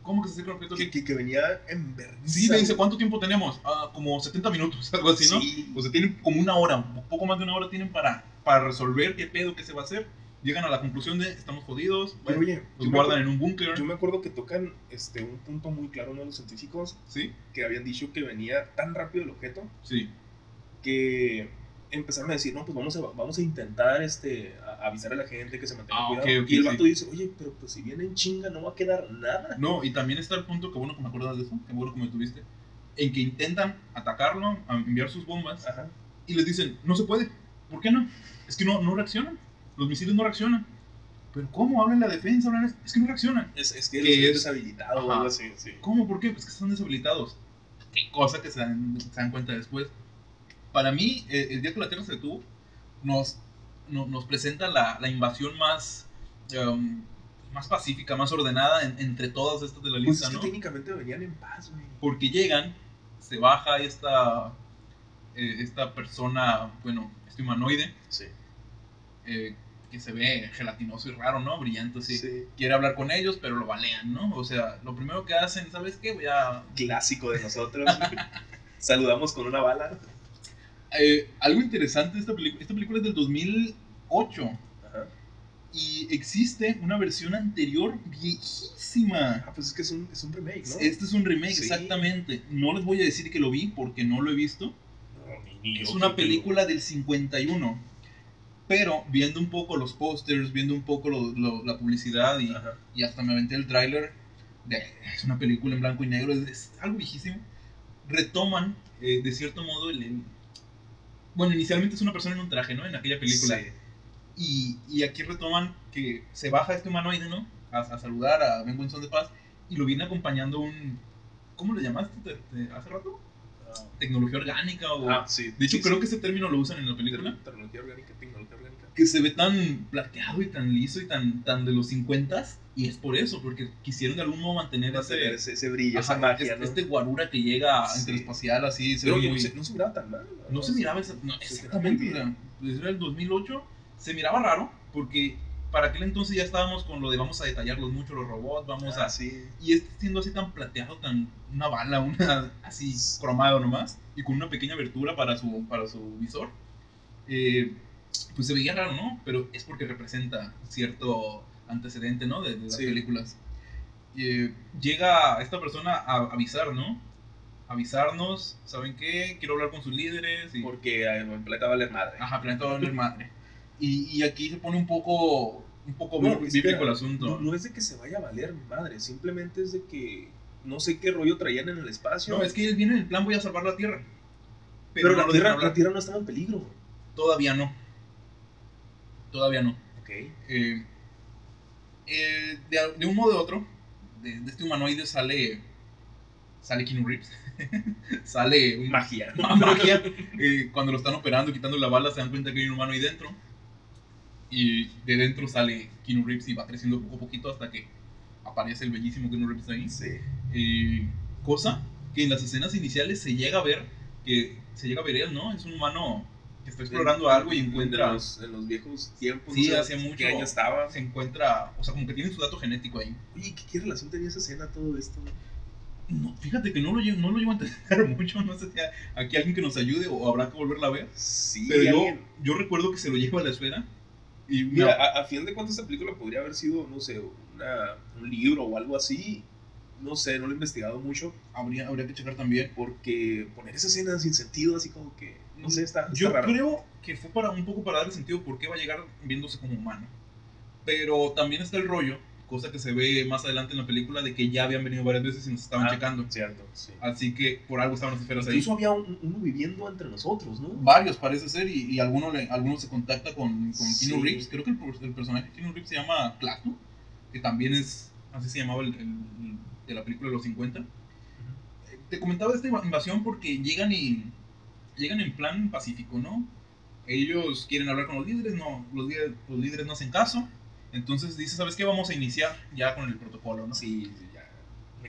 ¿Cómo que se acerca el objeto? Que, que, que venía en vergüenza. Sí, le dice, ¿cuánto tiempo tenemos? Ah, como 70 minutos, algo así, ¿no? Sí. O sea, tienen como una hora, un poco más de una hora tienen para, para resolver qué pedo que se va a hacer. llegan a la conclusión de estamos jodidos, bueno, oye, los guardan acuerdo, en un búnker, yo me acuerdo que tocan este, un punto muy claro uno de los científicos ¿sí? que habían dicho que venía tan rápido el objeto Sí, que empezaron a decir, no, pues vamos a, vamos a intentar este, a- avisar a la gente que se mantenga Ah, cuidado. ok, ok, y el sí. vato dice, oye, pero pues si viene en chinga no va a quedar nada. no, y también está el punto, que bueno que me acuerdas de eso, que bueno que me tuviste, en que intentan atacarlo, enviar sus bombas, Ajá. y les dicen, no se puede, ¿por qué no? Es que no, no reaccionan, los misiles no reaccionan. Pero ¿cómo? Hablan la defensa, hablan... Es que no reaccionan. Es, es que es- deshabilitado o algo así. Sí. ¿Cómo? ¿Por qué? Pues que están deshabilitados. Qué cosa que se dan, se dan cuenta después. Para mí, eh, el día que la Tierra se detuvo, nos, no- nos presenta la, la invasión más, um, más pacífica, más ordenada en- entre todas estas de la Pues lista, es que ¿no? técnicamente venían en paz, güey. Porque llegan, se baja esta, eh, esta persona, bueno, este humanoide, Sí. eh, que se ve gelatinoso y raro, ¿no? Brillante, así. sí. Quiere hablar con ellos, pero lo balean, ¿no? O sea, lo primero que hacen, ¿sabes qué? Voy a Clásico de nosotros. Saludamos con una bala. Eh, algo interesante de esta película, esta película es del 2008 Ajá. y existe una versión anterior viejísima. Ah, pues es que es un, es un remake, ¿no? Este es un remake, Sí. exactamente. No les voy a decir que lo vi porque no lo he visto. Ni- Es una creo película del 51. Pero viendo un poco los pósters, viendo un poco lo- lo- la publicidad y, y hasta me aventé el tráiler, es una película en blanco y negro, es, es algo viejísimo. Retoman, eh, de cierto modo, el, el- Bueno, inicialmente es una persona en un traje, ¿no? En aquella película. Sí. Y, y aquí retoman que se baja este humanoide, ¿no? A, a saludar a Ben Winston de Paz y lo viene acompañando un... ¿Cómo le llamaste te- te- hace rato? Tecnología orgánica o... Ah, sí. de hecho, Sí, creo sí. que ese término lo usan en la película. Tecnología orgánica, tecnología orgánica. Que se ve tan plateado y tan liso y tan, tan de los 50 y es por eso, porque quisieron de algún modo mantener, Mantener ese... ese, ese brillo, ajá, esa magia, es- ¿no? Este guarura que llega Sí. interespacial así, se Pero ve muy- no, se, no se miraba tan mal. No se miraba esa- no, se exactamente, miraba muy o sea, era el 2008, se miraba raro, porque para aquel entonces ya estábamos con lo de vamos a detallarlos mucho los robots, vamos Ah, a... sí. Y este siendo así tan plateado, tan una bala, una así cromado nomás, y con una pequeña abertura para su, para su visor, eh, pues se veía raro, ¿no? Pero es porque representa cierto antecedente, ¿no? De, de las Sí. películas. Eh, llega esta persona a avisar, ¿no? Avisarnos, ¿saben qué? Quiero hablar con sus líderes. Y, Porque eh, el planeta va a valer madre. Ajá, planeta va a valer madre. Y, y aquí se pone un poco, un poco No, bíblico el asunto. No, no es de que se vaya a valer madre, simplemente es de que no sé qué rollo traían en el espacio. No, es que él viene en el plan voy a salvar la Tierra. pero la tierra, la tierra no estaba en peligro. Todavía no. Todavía no. Ok. Eh, eh, de, de un modo u otro, de, de este humanoide sale. Sale Keanu Reeves. sale un, Magia. magia. Eh, cuando lo están operando, quitando la bala, se dan cuenta que hay un humano ahí dentro. Y de dentro sale Keanu Reeves y va creciendo poco a poquito hasta que aparece el bellísimo Keanu Reeves ahí. Sí. Eh, cosa que en las escenas iniciales se llega a ver que se llega a ver él, ¿no? Es un humano que está explorando algo y encuentra En los, en los viejos tiempos. Sí, no hace mucho. ¿Qué año estaba? se encuentra, o sea, como que tiene su dato genético ahí. Oye, ¿qué, qué relación tenía esa escena todo esto? No, fíjate que no lo, llevo- no lo llevo a entender mucho, no sé si hay aquí alguien que nos ayude o habrá que volverla a ver. Sí, Pero yo, yo recuerdo que se lo lleva a la esfera y Mira, mira, a, a fin de cuentas esta película podría haber sido, no sé, una, un libro o algo así. No sé, no lo he investigado mucho. habría, habría que checar también. Porque poner esa escena sin sentido, así como que, no sé, está, está Yo raro. creo que fue para un poco para darle sentido por qué va a llegar viéndose como humano. Pero también está el rollo, cosa que se ve más adelante en la película, de que ya habían venido varias veces y nos estaban Ah, checando. Cierto, sí. Así que por algo estaban las esferas ahí. Incluso había un- uno viviendo entre nosotros, ¿no? Varios parece ser y, y alguno, le- alguno se contacta con, con Sí. Keanu Reeves. Creo que el, per- el personaje de Keanu Reeves se llama Clato, que también es, así se llamaba el, el- de la película de los 50. Eh, Te comentaba de esta inva- invasión porque llegan y llegan en plan pacífico, ¿no? Ellos quieren hablar con los líderes, no, los, líderes, los líderes no hacen caso. Entonces dice, ¿sabes qué? Vamos a iniciar ya con el protocolo, ¿no? Sí, ya.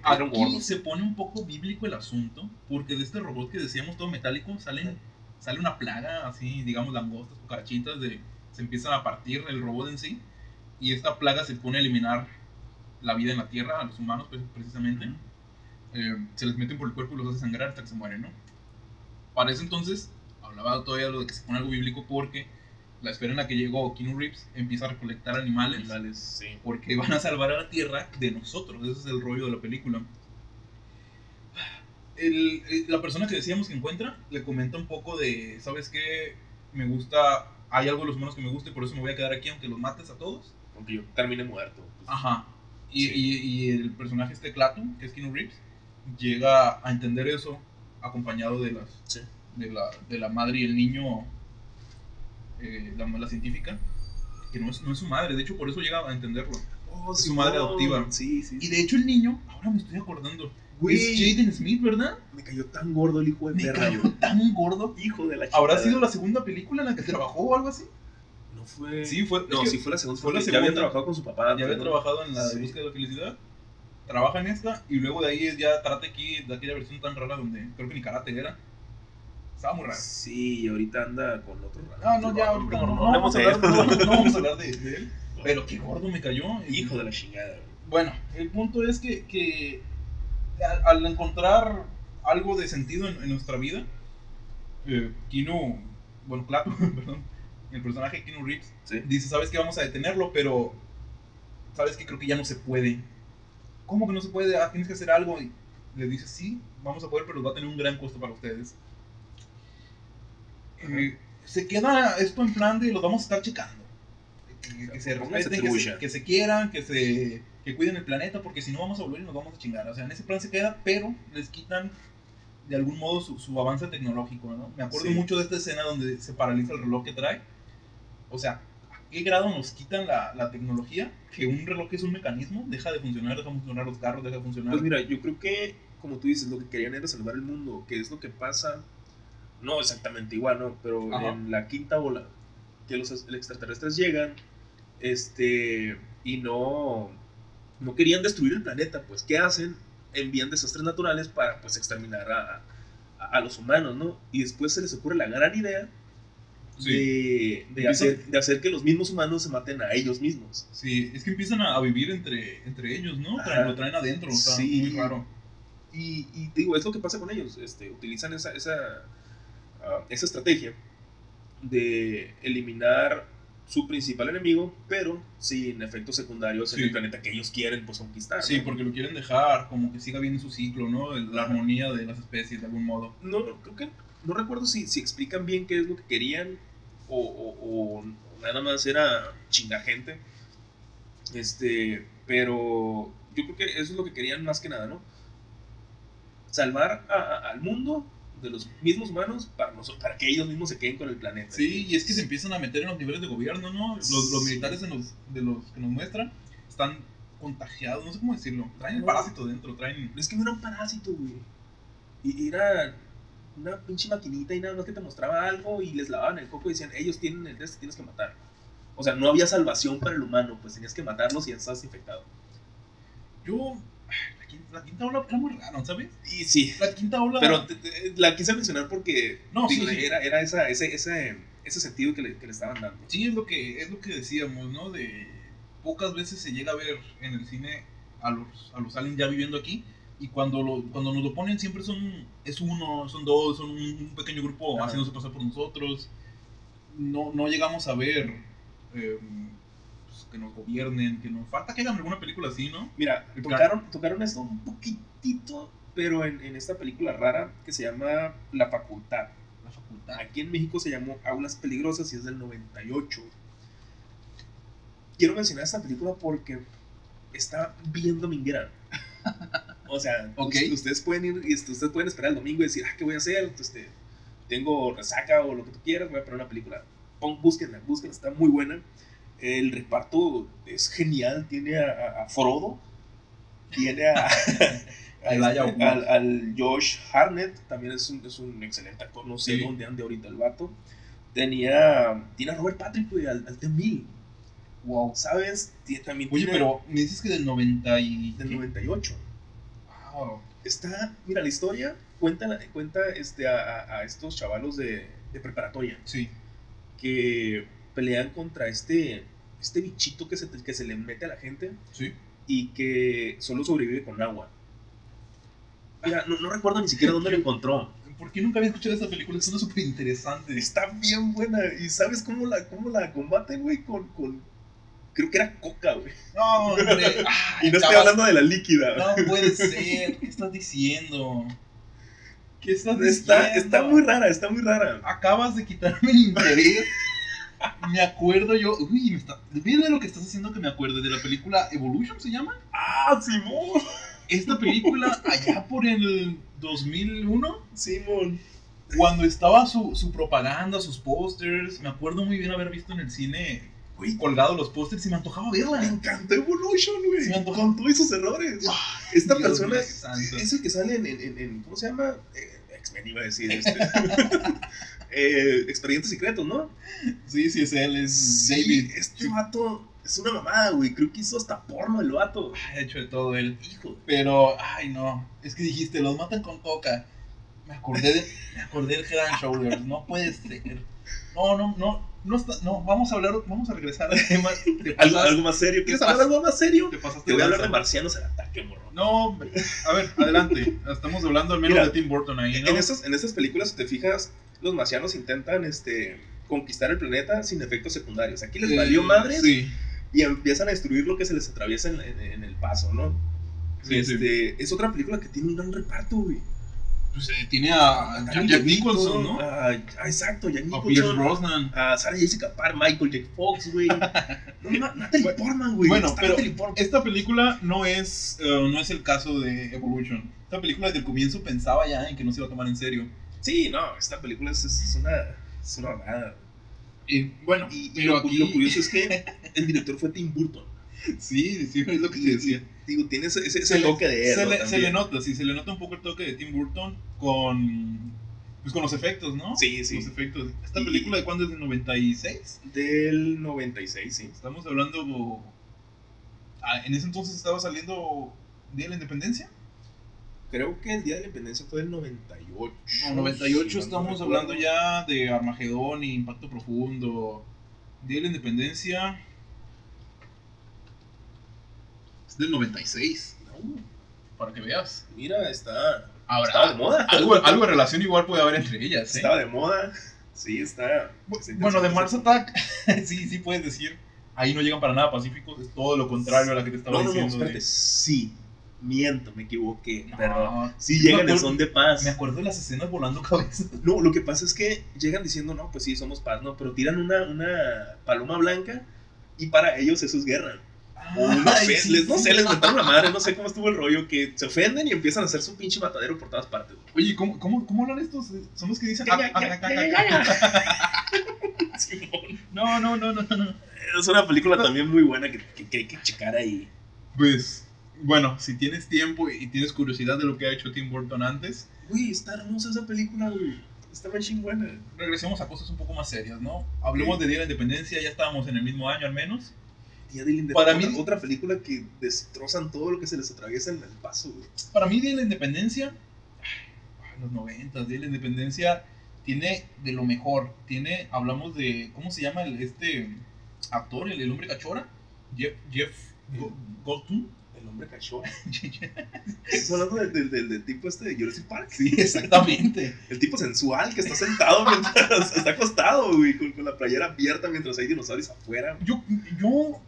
Aquí se pone un poco bíblico el asunto, porque de este robot que decíamos todo metálico salen, sale una plaga, así, digamos, langostas, cucarachitas, de, se empiezan a partir el robot en sí, y esta plaga se pone a eliminar la vida en la Tierra, a los humanos pues, precisamente. Eh, se les meten por el cuerpo y los hace sangrar hasta que se mueren, ¿no? Para ese entonces, hablaba todavía lo de que se pone algo bíblico porque la esfera en la que llegó Keanu Reeves empieza a recolectar animales, Animales, sí. porque van a salvar a la Tierra de nosotros. Ese es el rollo de la película. El- el- la persona que decíamos que encuentra le comenta un poco de, ¿sabes qué? Me gusta, hay algo de los humanos que me gusta y por eso me voy a quedar aquí aunque los mates a todos. Aunque yo termine muerto. pues. Ajá. Y, Sí. y- y el personaje este Claton, que es Keanu Reeves, llega a entender eso acompañado de las Sí. de la, de la madre y el niño, eh, la, la científica, que no es, no es su madre, de hecho por eso llega a entenderlo. Oh, Es su madre adoptiva. Sí, sí. Y de hecho el niño, ahora me estoy acordando, Güey, es Jaden Smith, ¿verdad? me cayó tan gordo el hijo de Me perra, cayó güey. tan gordo. Hijo de la ¿Habrá chingada. sido la segunda película en la que trabajó o algo así? No fue. Sí, fue. No, sí fue la segunda. fue la porque Ya había segunda. trabajado con su papá. Ya había ¿no? trabajado en la de Sí. búsqueda de la felicidad. Trabaja en esta y luego de ahí ya trata aquí de aquella versión tan rara donde creo que ni karate era. Estaba muy raro. Sí, y ahorita anda con otro raro. Ah, no, ya, no, no, no, vamos a hablar, eso. no, no vamos a hablar de, de él. Pero qué gordo me cayó. Hijo de la chingada. Bueno, el punto es que, que al, encontrar algo de sentido en, en nuestra vida, eh, Keanu, bueno, Clato, perdón, el personaje Keanu Reeves, Sí. dice, sabes que vamos a detenerlo, pero sabes que creo que ya no se puede. ¿Cómo que no se puede? Ah, tienes que hacer algo. Y le dice, sí, vamos a poder, pero va a tener un gran costo para ustedes. Eh, se queda esto en plan de los vamos a estar checando. Que, que se respeten, que se, trucha. que se quieran, que se que cuiden el planeta, porque si no vamos a volver y nos vamos a chingar. O sea, en ese plan se queda, pero les quitan de algún modo su, su avance tecnológico, ¿no? Me acuerdo Sí. mucho de esta escena donde se paraliza el reloj que trae. O sea, ¿a qué grado nos quitan la, la tecnología? Que un reloj es un mecanismo, deja de funcionar, deja de funcionar los carros, deja de funcionar. Pues mira, yo creo que, como tú dices, lo que querían era salvar el mundo, que es lo que pasa, no exactamente igual, ¿no? Pero Ajá. en la quinta ola, que los extraterrestres llegan, este, y no, no querían destruir el planeta, pues, ¿qué hacen? Envían desastres naturales para, pues, exterminar a, a, a los humanos, ¿no? Y después se les ocurre la gran idea Sí. de, de, hacer, de hacer que los mismos humanos se maten a ellos mismos. Sí, es que empiezan a, a vivir entre, entre ellos, ¿no? Traen- lo traen adentro, está Sí. muy raro. Y, y te digo, es lo que pasa con ellos. Este, utilizan esa, esa, ah, esa estrategia de eliminar su principal enemigo, pero sin efectos secundarios en el planeta que ellos quieren pues, conquistar. Sí, ¿no? porque lo quieren dejar como que siga bien su ciclo, ¿no? La armonía de las especies, de algún modo. No, no, creo que no recuerdo si, si explican bien qué es lo que querían o, o- o nada más era chingar gente. Este, pero yo creo que eso es lo que querían más que nada, ¿no? Salvar a- a- al mundo de los mismos humanos para, noso- para que ellos mismos se queden con el planeta. Sí, y es que se empiezan a meter en los niveles de gobierno, ¿no? Los, los militares en los, de los que nos muestran están contagiados, no sé cómo decirlo. Traen el parásito dentro, traen... Es que no era un parásito, güey. Y era una pinche maquinita y nada más que te mostraba algo y les lavaban el coco y decían, ellos tienen el test, tienes que matar. O sea, no había salvación para el humano, pues tenías que matarlos y ya estás infectado. Yo... La quinta, la quinta ola era muy raro, ¿sabes? Y sí, La quinta ola... pero te- te- la quise mencionar porque No, digo, sí, sí. era, era esa, ese, ese, ese sentido que le, que le estaban dando. Sí, es lo que es lo que decíamos, ¿no? De pocas veces se llega a ver en el cine a los, a los aliens ya viviendo aquí y cuando lo, cuando nos lo ponen siempre son es uno, son dos, son un, un pequeño grupo haciéndose pasar por nosotros. No, no llegamos a ver eh, que nos gobiernen, que nos falta que hagan alguna película así, ¿no? Mira, tocaron, tocaron esto un poquitito, pero en, en esta película rara que se llama La Facultad. La facultad. Aquí en México se llamó Aulas Peligrosas y es del 98. Quiero mencionar esta película porque está bien dominguera. O sea, ustedes pueden ir y ustedes pueden esperar el domingo y decir, ah, ¿qué voy a hacer? Este, tengo resaca o lo que tú quieras, voy a poner una película. Pon, búsquenla, búsquenla, está muy buena. El reparto es genial, tiene a, Frodo, tiene a, este, al, al Josh Harnett, también es un, es un excelente actor, no sé Sí. dónde ande ahorita el vato. Tenía, tiene a Robert Patrick, güey, al, al T-1000, Wow. ¿sabes? Tie- también Oye, tiene pero me dices que del 90 y... del 98. Wow. Está, mira, la historia cuenta, cuenta este, a, a- a estos chavalos de, de preparatoria Sí. que pelean contra este, este bichito que se, te- que se le mete a la gente Sí. y que solo sobrevive con agua. Mira, no, no recuerdo ni siquiera dónde lo encontró. ¿por qué nunca había escuchado esta película? Suena súper interesante. Está bien buena. ¿Y sabes cómo la, cómo la combaten, güey? Con, con. Creo que era coca, güey. No, hombre. Ay, Y no estoy hablando de la líquida. No puede ser. ¿Qué estás diciendo? ¿Qué estás diciendo? Está, está muy rara, está muy rara. Acabas de quitarme el interés. Me acuerdo yo. Uy, me está. Mira de lo que estás haciendo que me acuerde. De la película Evolution se llama. ¡Ah, Simón! Esta película, allá por el 2001, Simón. cuando estaba su, su propaganda, sus pósters. Me acuerdo muy bien haber visto en el cine Güey, colgado los pósters y me antojaba me verla. encantó Evolution, güey. Se me antojó. con todos esos errores. Esta Dios persona es, el que sale en, en- en- en- ¿cómo se llama? Eh, X-Men iba a decir. Este. Eh, Expedientes secretos, ¿no? Sí, sí, es él, es Sí, David. Este vato es una mamada, güey. Creo que hizo hasta porno el vato. Ha hecho de todo él. Hijo. Pero, ay, no. Es que dijiste, los matan con coca. Me acordé de, me acordé del Head and Shoulders. No puede ser. No, no, no. No, está, no, vamos a hablar, vamos a regresar al tema. Te ¿Algo, más serio? ¿Quieres ¿Qué hablar algo más serio? te pasaste Te voy a hablar de marcianos al ataque, morro. No, hombre. A ver, adelante. Estamos hablando al menos Mira, de Tim Burton ahí, ¿no? En, estas, en estas películas, si te fijas, los marcianos intentan este, conquistar el planeta sin efectos secundarios. Aquí les Eh, valió madres Sí. y empiezan a destruir lo que se les atraviesa en, en- en el paso, ¿no? Sí, sí. este, Es otra película que tiene un gran reparto, güey. Pues eh, tiene a Jack, Jack Nicholson, ¿no? Ah, ah, exacto, Jack A Pierce Nicholson. Brosnan. A Sarah Jessica Parr, Michael J. Fox, güey. No, Na- Natalie Portman, güey. Bueno, pero-. Esta película no es, eh, no es el caso de Evolution. Esta película desde el comienzo pensaba ya en que no se iba a tomar en serio. Sí, no, esta película es, es una. Es una mamada. Y bueno, Y, y pero lo, aquí... lo curioso es que el director fue Tim Burton. Sí, sí, es lo que te decía. Digo, tiene ese, ese, ese Se le- toque de él. se, le, se le nota, sí, se le nota un poco el toque de Tim Burton con, pues con los efectos, ¿no? Sí, sí. Los efectos. ¿Esta película de cuándo es? ¿Del 96? Del 96, sí. Estamos hablando... ah, en ese entonces estaba saliendo Día de la Independencia. Creo que el día de la independencia fue del 98. No, 98 si no estamos hablando ya de Armagedón y Impacto Profundo. Día de la Independencia. Es del 96, No, para que veas. mira, está. Ahora, Estaba de moda. algo, algo de relación igual puede haber entre ellas. ¿eh? Estaba de moda. Sí, está. está Bueno, de. Mars Attack, sí, sí puedes decir. Ahí no llegan para nada pacíficos, es todo lo contrario a lo que te estaba No, no, no, diciendo. de-. Sí. Miento, me equivoqué. No, Perdón. Sí llegan en acuerdo- son de paz. Me acuerdo de las escenas volando cabezas. No, lo que pasa es que llegan diciendo, no, pues sí, somos paz, ¿no? Pero tiran una, una paloma blanca y para ellos eso es guerra. O no Ay, sé, sí, les, no sí. sé, les mataron la madre, no sé cómo estuvo el rollo, que se ofenden y empiezan a hacer su pinche matadero por todas partes. güey. Oye, ¿cómo, cómo, ¿cómo hablan estos? Son los que dicen. No, no, no, no, no. Es una película también muy buena que, que- que hay que checar ahí. Pues, bueno, si tienes tiempo y tienes curiosidad de lo que ha hecho Tim Burton antes, Güey, está hermosa esa película, güey. Está bien chingona. regresemos a cosas un poco más serias, ¿no? Hablemos de Día de la Independencia, ya estábamos en el mismo año al menos. Día de la Independencia. Para otra, mí- otra película que destrozan todo lo que se les atraviesa en el paso, güey. Para mí, Día de la Independencia, ay, los 90, Día de la Independencia tiene de lo mejor. Tiene, hablamos de, ¿cómo se llama el, este actor, el, el hombre cachora? Jeff, Jeff Go- Goldblum. El hombre cachorro. ¿Estás hablando del del- del tipo este de Jurassic Park? sí, exactamente. El tipo sensual que está sentado mientras está acostado, güey, con, con la playera abierta mientras hay dinosaurios afuera. Yo, yo,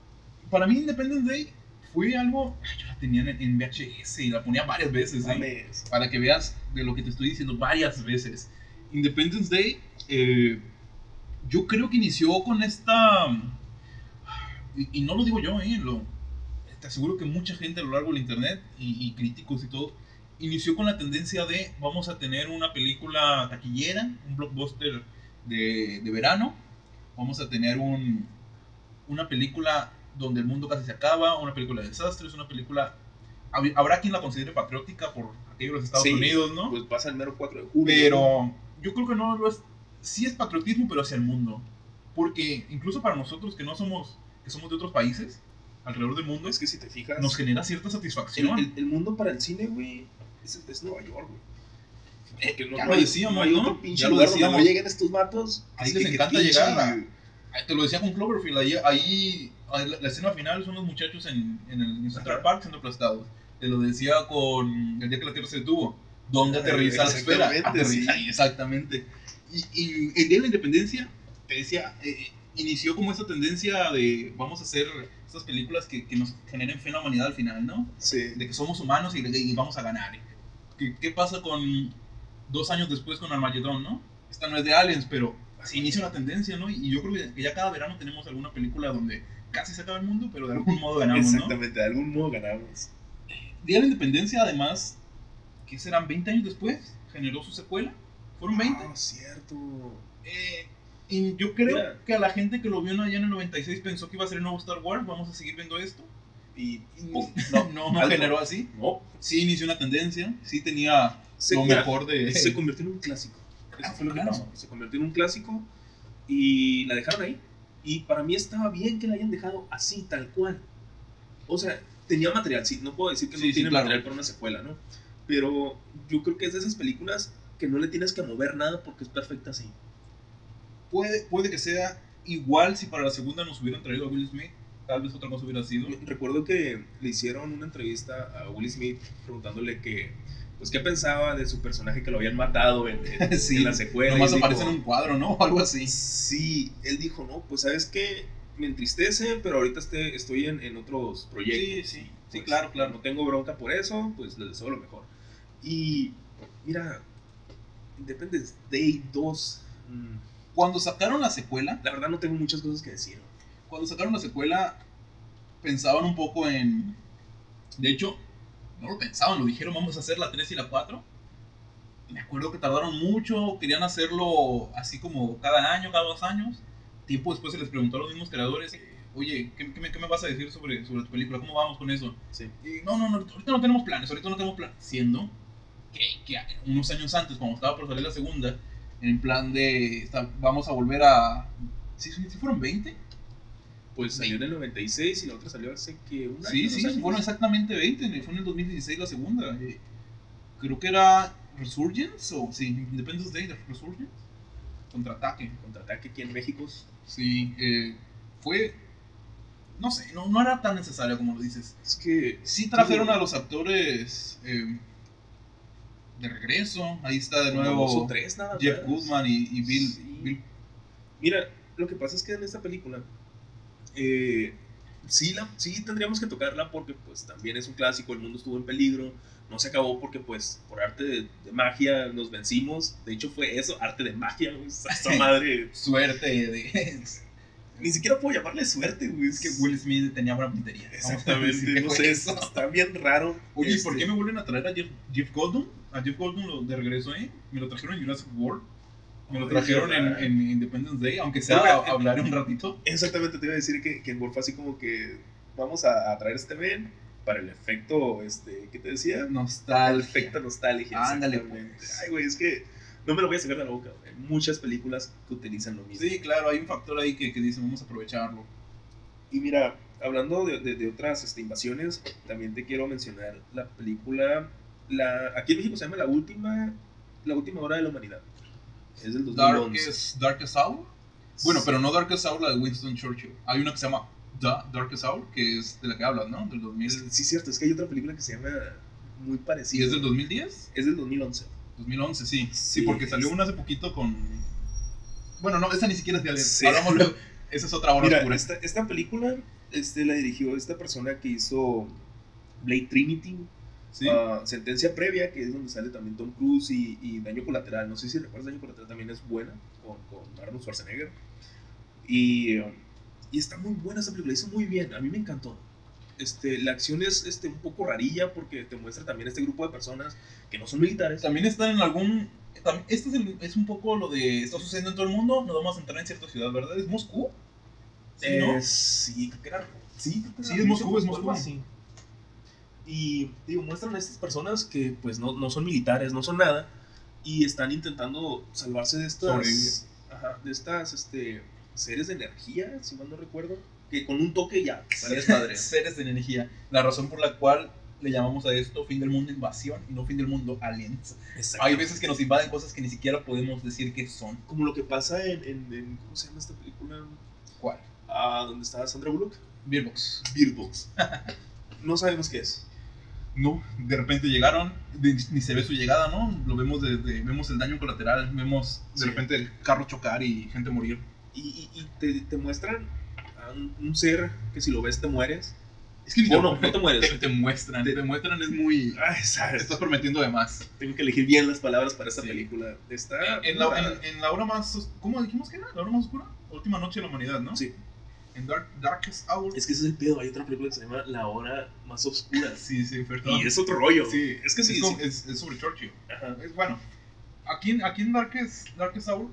para mí Independence Day fue algo, yo la tenía en, en VHS y la ponía varias veces, ¿eh? Para que veas de lo que te estoy diciendo varias veces. Independence Day, eh, yo creo que inició con esta, y, y no lo digo yo, eh, lo, te aseguro que mucha gente a lo largo del internet y, y críticos y todo, inició con la tendencia de vamos a tener una película taquillera, un blockbuster de, de verano, vamos a tener un, una película donde el mundo casi se acaba, una película de desastres, una película... hab- Habrá quien la considere patriótica por aquellos de los Estados Sí, Unidos, ¿no? Pues pasa el mero 4 de julio. Pero yo creo que no lo es. Sí es patriotismo, pero hacia el mundo. Porque incluso para nosotros que no somos, que somos de otros países, alrededor del mundo, Es que si te fijas, nos genera cierta el, satisfacción. el- el mundo para el cine, güey, es, es Nueva York, güey. Porque ya lo decíamos, no hay ¿no? otro pinche Ya lo lugar donde decíamos. no lleguen estos vatos. Ahí Es les que- que encanta pinche- llegar a- Te lo decía con Cloverfield, ahí, ahí la, la escena final son los muchachos en, en el en Central. Park siendo aplastados. Te lo decía con El día que la Tierra se detuvo. dónde aterriza la esfera. exactamente, Aterriza sí. exactamente. Y, y el Día de la Independencia, te decía, eh, inició como esta tendencia de vamos a hacer estas películas que, que nos generen fe en la humanidad al final, ¿no? Sí. De que somos humanos y, y vamos a ganar. ¿Qué, ¿Qué pasa con dos años después con Armageddon, no? Esta no es de Aliens, pero se inicia una tendencia, ¿no? Y yo creo que ya cada verano tenemos alguna película donde casi se acaba el mundo, pero de algún modo ganamos, ¿no? Exactamente, de algún modo ganamos. Día de la Independencia, además, ¿qué serán? ¿20 años después? ¿Generó su secuela? ¿Fueron 20? Ah, cierto. Eh, y yo creo Mira. que a la gente que lo vio allá en el 96 pensó que iba a ser el nuevo Star Wars, vamos a seguir viendo esto. Y, Y no, no, no generó así. no. Sí inició una tendencia, sí tenía Se, lo mejor de... se convirtió en un clásico. Eso Ah, fue lo que pasó. Se convirtió en un clásico y la dejaron ahí. Y para mí estaba bien que la hayan dejado así, tal cual. O sea, tenía material, sí. No puedo decir que Sí, no sí, tiene claro. material para una secuela, ¿no? Pero yo creo que es de esas películas que no le tienes que mover nada porque es perfecta así. Puede, puede que sea igual si para la segunda nos hubieran traído a Will Smith, tal vez otra cosa hubiera sido. Recuerdo que le hicieron una entrevista a Will Smith preguntándole que, pues, qué pensaba de su personaje que lo habían matado en, en- Sí, en la secuela. Nomás dijo, aparece en un cuadro, ¿no? O algo así. Sí, él dijo, no, pues sabes que me entristece, pero ahorita este- estoy en, en otros proyectos. Sí, sí, sí, Pues, claro, claro. No tengo bronca por eso, pues les deseo lo mejor. Y mira, Independence Day 2, mm, Cuando sacaron la secuela, la verdad no tengo muchas cosas que decir. cuando sacaron la secuela, pensaban un poco en. De hecho, no lo pensaban, lo dijeron, vamos a hacer la 3 y la 4. Y me acuerdo que tardaron mucho, querían hacerlo así como cada año, cada dos años. Tiempo después se les preguntó a los mismos creadores, eh, oye, ¿qué, qué me, qué me vas a decir sobre, sobre tu película? ¿Cómo vamos con eso? Sí. Y no, no, no, ahorita no tenemos planes, ahorita no tenemos planes. Siendo que, que unos años antes, cuando estaba por salir la segunda, en plan de, está- vamos a volver a... ¿Sí, sí fueron 20? Pues salió en el 96 y la otra salió hace que un año. Sí, sí, años. fueron exactamente 20, en el- fue en el 2016 la segunda. eh, creo que era Resurgence o sí, Independence Day de Resurgence. Contraataque. Contraataque aquí en México. Sí, eh, fue... No sé, no, no era tan necesario como lo dices. Es que Sí trajeron a los actores eh, de regreso. Ahí está de nuevo tres nada Jeff más. Goodman y, y Bill, Sí. Bill- Mira, lo que pasa es que en esta película eh, sí, la, sí tendríamos que tocarla porque pues también es un clásico, el mundo estuvo en peligro, no se acabó porque pues por arte de, de magia nos vencimos, de hecho fue eso, arte de magia, güey, esa esa madre, suerte de... ni siquiera puedo llamarle suerte, güey, Es que Will Smith tenía buena puntería. Exactamente, que no fue sé, eso. está bien raro. Oye, ¿y este, por qué me vuelven a traer a Jeff, Jeff Goldblum? A Jeff Goldblum lo- de regreso, ¿eh? Me lo trajeron en Jurassic World. Me lo trajeron en, en Independence Day, aunque sea Oiga, a- hablaré un ratito. Exactamente, te iba a decir que, que en Wolf así como que vamos a, a traer este Ben para el efecto, este, ¿qué te decía? El Nostalgia. efecto nostalgia. Ándale, pues. Ay, güey, es que no me lo voy a sacar de la boca. güey. Hay muchas películas que utilizan lo mismo. Sí, claro, hay un factor ahí que, que dice, vamos a aprovecharlo. Y mira, hablando de, de- de otras este, invasiones, también te quiero mencionar la película, la, aquí en México se llama La Última, la última Hora de la Humanidad. Es del 2011. Darkest, Darkest Hour. Bueno, pero no Darkest Hour, la de Winston Churchill. Hay una que se llama The Darkest Hour, que es de la que hablas, ¿no? Del 2000. Es- sí, cierto, es que hay otra película que se llama muy ¿Sí parecida. es del 2010? Es del 2011. 2011, sí. Sí, Sí, porque salió es- una hace poquito con... Bueno, no, esa ni siquiera es de Alien. Sí. Hablamos luego. Esa es otra hora Mira, oscura. esta, esta película este, la dirigió esta persona que hizo Blade Trinity, Sí. ah, Sentencia Previa, que es donde sale también Tom Cruise y, y Daño Colateral. No sé si recuerdas Daño Colateral, también es buena, con, con Arnold Schwarzenegger. Y, y está muy buena esa película, hizo muy bien, a mí me encantó. Este, la acción es este, un poco rarilla porque te muestra también este grupo de personas que no son militares. También están en algún... Este es, el- es un poco lo de... Está sucediendo en todo el mundo, nos vamos a entrar en cierta ciudad, ¿verdad? ¿Es Moscú? Sí, ¿no? Eh, sí, creo que era. Sí, creo que Sí, era es Moscú, es algo Moscú. así. Y digo, muestran a estas personas que pues no, no son militares, no son nada, y están intentando salvarse de estas, ajá, de estas este, seres de energía, si mal no recuerdo, que con un toque ya. Seres de energía. La razón por la cual le llamamos a esto fin del mundo invasión y no fin del mundo aliens. Hay veces que nos invaden cosas que ni siquiera podemos decir qué son. Como lo que pasa en, en, en- ¿cómo se llama esta película? ¿Cuál? Ah, donde está Sandra Bullock. Beerbox. Beard Box. no sabemos qué es. No, de repente llegaron, ni se ve su llegada, ¿no? Lo vemos desde, vemos el daño colateral, vemos de Sí. repente el carro chocar y gente morir. Y, y- y te, te muestran a un, un ser que si lo ves te mueres. Es que Oh, no, no te mueres. Te, te muestran, te, Te- muestran, es muy... Ay, sabes. Estás prometiendo de más. Tengo que elegir bien las palabras para esta Sí. película. Está. En la, en, en la hora más... ¿Cómo dijimos que era? ¿La hora más oscura? Última noche de la humanidad, ¿no? Sí. En Dark, Darkest Hour. Es que ese es el pedo. Hay otra película que se llama La Hora Más Oscura. Sí, sí, perdón. Y es otro rollo. Sí, es que sí. es, sí. es- es sobre Churchill. Ajá. Es bueno. Aquí aquí en Darkest, Darkest Hour,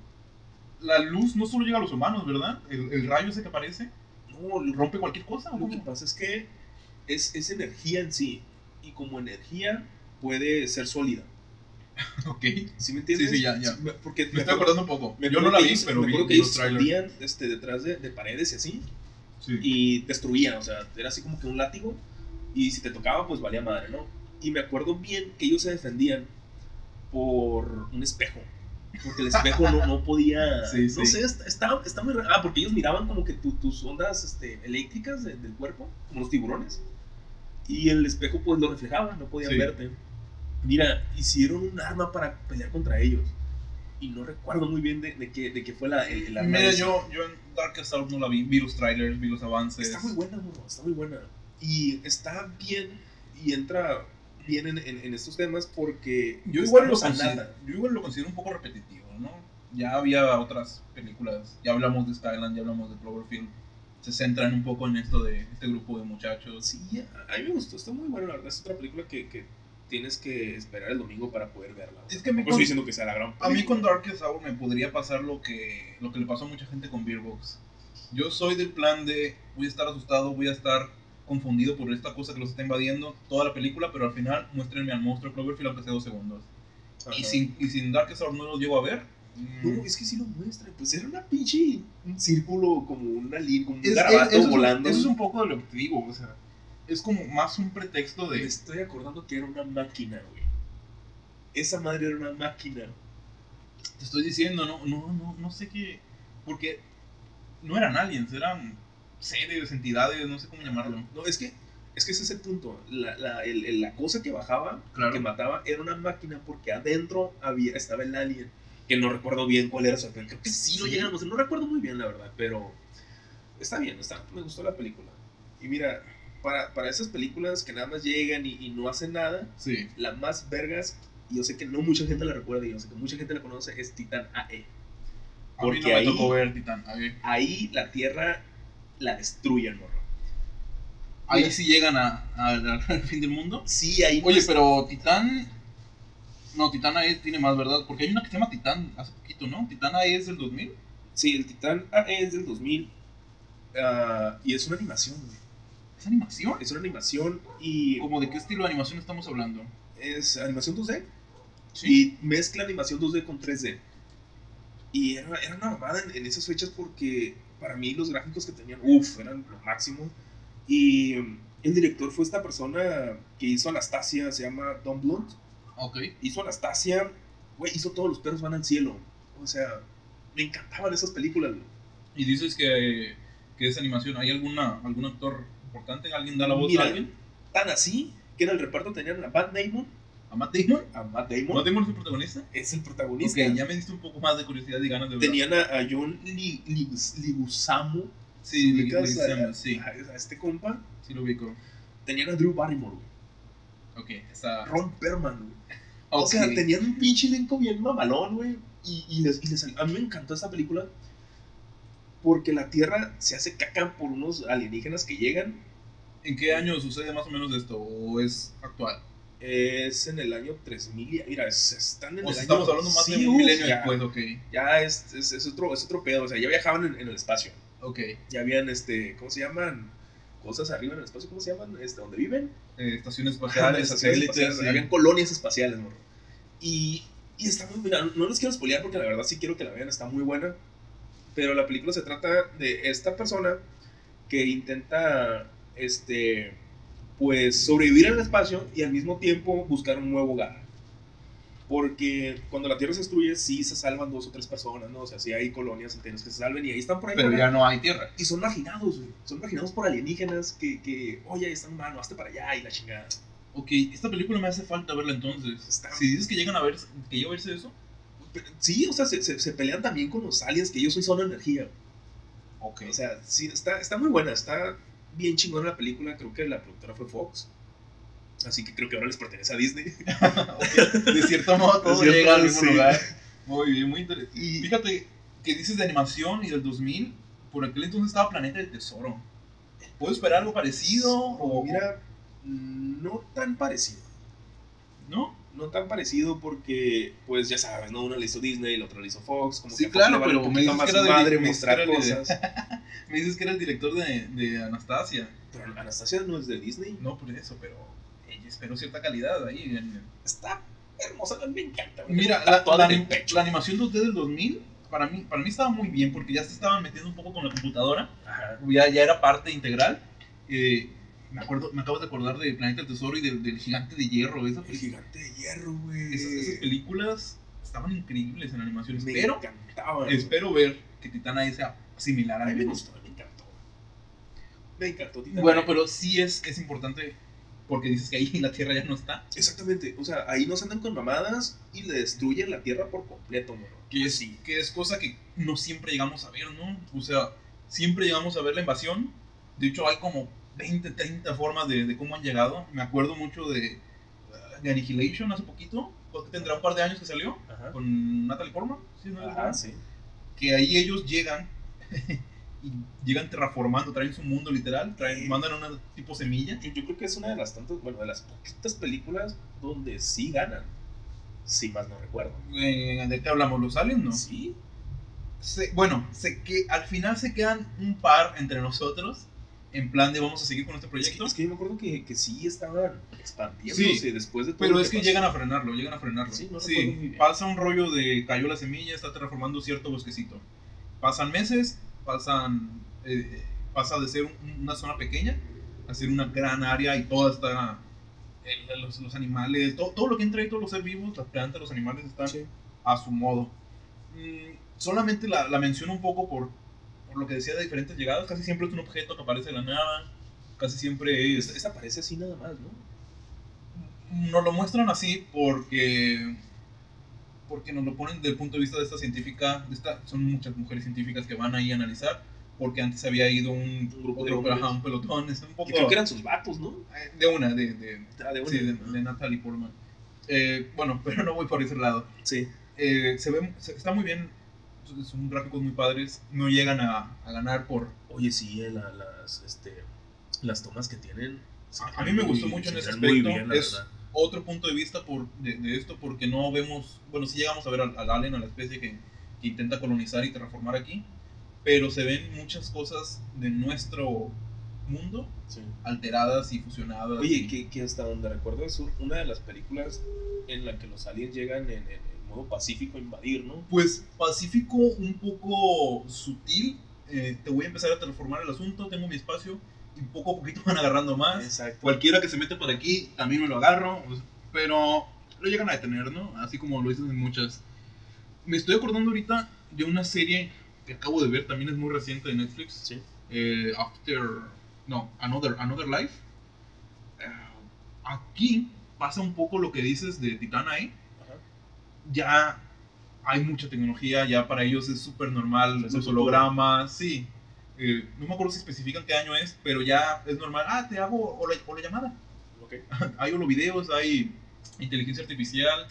la luz no solo llega a los humanos, ¿verdad? El, el rayo ese que aparece No, rompe cualquier cosa. ¿o lo que pasa es que es, es energía en sí. Y como energía puede ser sólida. Ok. ¿Sí me entiendes? Sí, sí, ya, ya. me- Porque Me estoy acordando un poco. me Yo no la que vi, ellos- pero me vi, acuerdo que vi ellos los trailers. escondían este, detrás de, de paredes y así. Sí. y destruían, o sea, era así como que un látigo y si te tocaba pues valía madre, ¿no? Y me acuerdo bien que ellos se defendían por un espejo, porque el espejo no, no podía, Sí, no sí. sé, está, está, está muy raro, ah, porque ellos miraban como que tu- tus ondas este, eléctricas de- del cuerpo, como los tiburones, y el espejo pues lo reflejaba, no podían verte. Mira, hicieron un arma para pelear contra ellos. Y no recuerdo muy bien de, de qué, de qué fue la, el, el arma. Mira, yo, yo en Darkest Hour no la vi. Vi los trailers, vi los avances. Está muy buena, morro, está muy buena. Y está bien, y entra bien en, en- en estos temas porque Yo igual, lo considero, yo igual lo considero un poco repetitivo, ¿no? Ya había otras películas, ya hablamos de Skyland, ya hablamos de Cloverfield. Se centran un poco en esto de este grupo de muchachos. Sí, a, mí me gustó, está muy buena, la verdad. Es otra película que, que tienes que esperar el domingo para poder verla. Es que a mí, con, estoy diciendo que sea la gran a mí película. con Darkest Hour me podría pasar lo que, lo que le pasó a mucha gente con Beer Box. Yo soy del plan de voy a estar asustado, voy a estar confundido por esta cosa que los está invadiendo toda la película, pero al final muéstrenme al monstruo Cloverfield aunque sea dos segundos. Ajá. Y sin, y sin Darkest Hour no lo llego a ver. mm, No, es que sí lo muestra. Pues era una pinche. Un círculo, como una línea, como un Es- garabato es- eso, es- volando. eso es un poco de lo que te digo, o sea, es como más un pretexto Me de... estoy acordando que era una máquina, güey. Esa madre era una máquina. Te estoy diciendo, no, no, no, no sé qué... Porque no eran aliens, eran seres, entidades, no sé cómo llamarlo. No, es que, es que ese es el punto. La, la, el- el- la cosa que bajaba, Claro. que mataba, era una máquina porque adentro había, estaba el alien. Que no recuerdo bien cuál era su Creo que sí lo Sí. llegamos. No recuerdo muy bien, la verdad, pero está bien, está, me gustó la película. Y mira, para, para esas películas que nada más llegan y, y no hacen nada, Sí. la más vergas, y yo sé que no mucha gente la recuerda y yo sé que mucha gente la conoce, es Titan AE. A mí Porque no me ahí- tocó ver Titán. A ver. Ahí la Tierra la destruyen, morro. Ahí sí llegan a, a- al fin del mundo. Sí, ahí Oye, pero Titán... No, Titán AE tiene más, ¿verdad? Porque hay una que se llama Titán hace poquito, ¿no? Titán AE es del 2000. Sí, el Titán AE es del 2000 ah, y es una animación, güey. ¿Es animación? Es una animación y ¿Como de qué estilo de animación estamos hablando? es animación 2D. Y mezcla animación 2D con 3D. Y era, era una mamada en, en esas fechas porque para mí los gráficos que tenían, uff, eran lo máximo. Y mm, el director fue esta persona que hizo Anastasia, se llama Don Blunt. Ok. Hizo Anastasia, güey, hizo todos los perros van al cielo. O sea, me encantaban esas películas. güey. Y dices que, que es animación. ¿Hay alguna, algún actor importante? ¿Alguien da la voz Mira, a alguien? Tan así que en el reparto tenían a Matt Damon. ¿A Matt Damon? A Matt Damon ¿Matt Damon es el protagonista? es el Ok, protagonista. ya me diste un poco más de curiosidad y ganas de ver. Tenían a, a John Li- Ligus- Ligusamu. Sí, ¿ubicas Liz- Liz a- Samuels, sí, a- a este compa. sí lo ubico. Tenían a Drew Barrymore, güey. Ok, está... Ron Perlman, güey. O Ok. sea, tenían un pinche elenco bien mamalón, güey. Y, y les, y les- a mí me encantó esta película porque la Tierra se hace caca por unos alienígenas que llegan. ¿En qué año sucede más o menos esto? ¿O es actual? Es en el año 3000. y- Mira, es- están en O el año... estamos hablando más Sí, de un uf, milenio ya, después, ok. Ya es, es, es otro, es otro pedo. O sea, ya viajaban en, en el espacio. Ok. Ya habían, este, ¿cómo se llaman? Cosas arriba en el espacio, ¿cómo se llaman? Este, donde viven. Eh, estaciones espaciales, estaciones satélites. espaciales, sí. Habían colonias espaciales, morro. Y, y está muy mira, no les quiero spoilear porque la verdad sí quiero que la vean, está muy buena. Pero la película se trata de esta persona que intenta, este, pues sobrevivir en el espacio y al mismo tiempo buscar un nuevo hogar. Porque cuando la Tierra se destruye, sí se salvan dos o tres personas, ¿no? O sea, sí hay colonias enteras que se salven y ahí están por ahí. Pero por ya no hay tierra. Y son marginados, güey. Son marginados por alienígenas que, que oye, están humanos, hazte para allá y la chingada. Ok, esta película me hace falta verla entonces. Está- Si dices que llegan a ver, que llega a verse eso. Pero, Sí, o sea, se, se- se pelean también con los aliens, que ellos son solo energía. Ok. O sea, sí, está, está muy buena, está bien chingona la película. Creo que la productora fue Fox. Así que creo que ahora les pertenece a Disney. de cierto modo todo cierto llega al mismo sí. lugar. Muy bien, muy interesante. Y Fíjate que dices de animación y del 2000, por aquel entonces estaba Planeta del Tesoro. ¿Puedo esperar algo parecido? O, mira, no tan parecido. ¿No? No tan parecido porque, pues ya sabes, ¿no? Una la hizo Disney, la otra la hizo Fox. Como Sí, que claro, le pero un me dices más que era madre me mostrar cosas. Me dices que era el director de, de Anastasia. Pero Anastasia no es de Disney. No por eso, pero ella esperó cierta calidad ahí. en- Está hermosa, me encanta. güey. Mira, la, en animación 2D del 2000, para mí, para mí estaba muy bien porque ya se estaban metiendo un poco con la computadora. Ajá. ya, ya era parte integral. Eh, me acuerdo, me acabo de acordar de Planeta del Tesoro y del, del Gigante de Hierro. Esa- El gigante de hierro, güey. esas, esas películas estaban increíbles en animación. me Espero, encantaba. espero ver que Titana sea similar A a mí me gustó, me encantó. Me encantó. Titanic. Bueno, pero sí es, es importante porque dices que ahí la Tierra ya no está. Exactamente, o sea, ahí nos andan con mamadas y le destruyen la tierra por completo, mano. Que es, Sí. que es cosa que no siempre llegamos a ver, ¿no? O sea, siempre llegamos a ver la invasión. De hecho, hay como 20, 30 formas de, de cómo han llegado. Me acuerdo mucho de, de Annihilation hace poquito. que Tendrá un par de años que salió. Ajá. Con Natalie Portman. ¿sí, Natalie Ajá, Portman? sí. Que ahí ellos llegan. y llegan terraformando, traen su mundo literal. Traen, Sí. mandan una tipo semilla. Yo, yo creo que es una de las tantas, bueno, de las poquitas películas donde sí ganan. Si más no recuerdo. Eh, ¿De qué hablamos? ¿Los aliens? No. Sí. Se- bueno, se que al final se quedan un par entre nosotros. En plan de vamos a seguir con este Es que, proyecto. es que yo me acuerdo que, que sí estaban expandiéndose Sí, después de todo Pero es que llegan a frenarlo, llegan a frenarlo. Sí, no Sí, pasa un rollo de cayó la semilla, está terraformando cierto bosquecito. Pasan meses, pasan eh, pasa de ser un- una zona pequeña a ser una gran área y toda está el- los, los animales, todo, todo lo que entra ahí, todos los seres vivos, las plantas, los animales están Sí. a su modo. Mm, solamente la, la menciono un poco por lo que decía de diferentes llegadas. Casi siempre es un objeto que aparece de la nada. Casi siempre es. esta parece así nada más, ¿no? Nos lo muestran así porque. Porque nos lo ponen desde el punto de vista de esta científica. De esta, son muchas mujeres científicas que van ahí a analizar. Porque antes había ido un, grupo de un pelotón. Es un poco. Y creo que eran sus vatos, ¿no? eh, De una, de, de, Ah, de una. sí, de, de Natalie Portman. Eh, bueno, pero no voy por ese lado. Sí. Eh, se ve, se- está muy bien, son gráficos muy padres, no llegan a, a ganar por... Oye, sí, eh, la- las, este, las tomas que tienen. A, a mí me muy- gustó mucho en se ese aspecto, bien, es verdad. otro punto de vista por, de, de esto porque no vemos, bueno, sí llegamos a ver al, al alien, a la especie que, que intenta colonizar y terraformar aquí, pero se ven muchas cosas de nuestro mundo Sí. alteradas y fusionadas. Oye, y- que, que hasta donde recuerdo es una de las películas en la que los aliens llegan en, en, en modo pacífico a invadir, ¿no? Pues Pacífico un poco sutil, eh, te voy a empezar a transformar el asunto, tengo mi espacio y poco a poquito van agarrando más. Exacto. cualquiera que se mete por aquí también me lo agarro, pues, pero lo llegan a detener, ¿no? Así como lo dicen en muchas. Me estoy acordando ahorita de una serie que acabo de ver, también es muy reciente de Netflix, Sí. eh, After, no, Another, Another Life. Eh, aquí pasa un poco lo que dices de Titanae. Ya hay mucha tecnología, ya para ellos es súper normal, Es los hologramas, sí. Eh, no me acuerdo si especifican qué año es, pero ya es normal. Ah, te hago o la, o la llamada. Ok. hay holovideos, hay inteligencia artificial.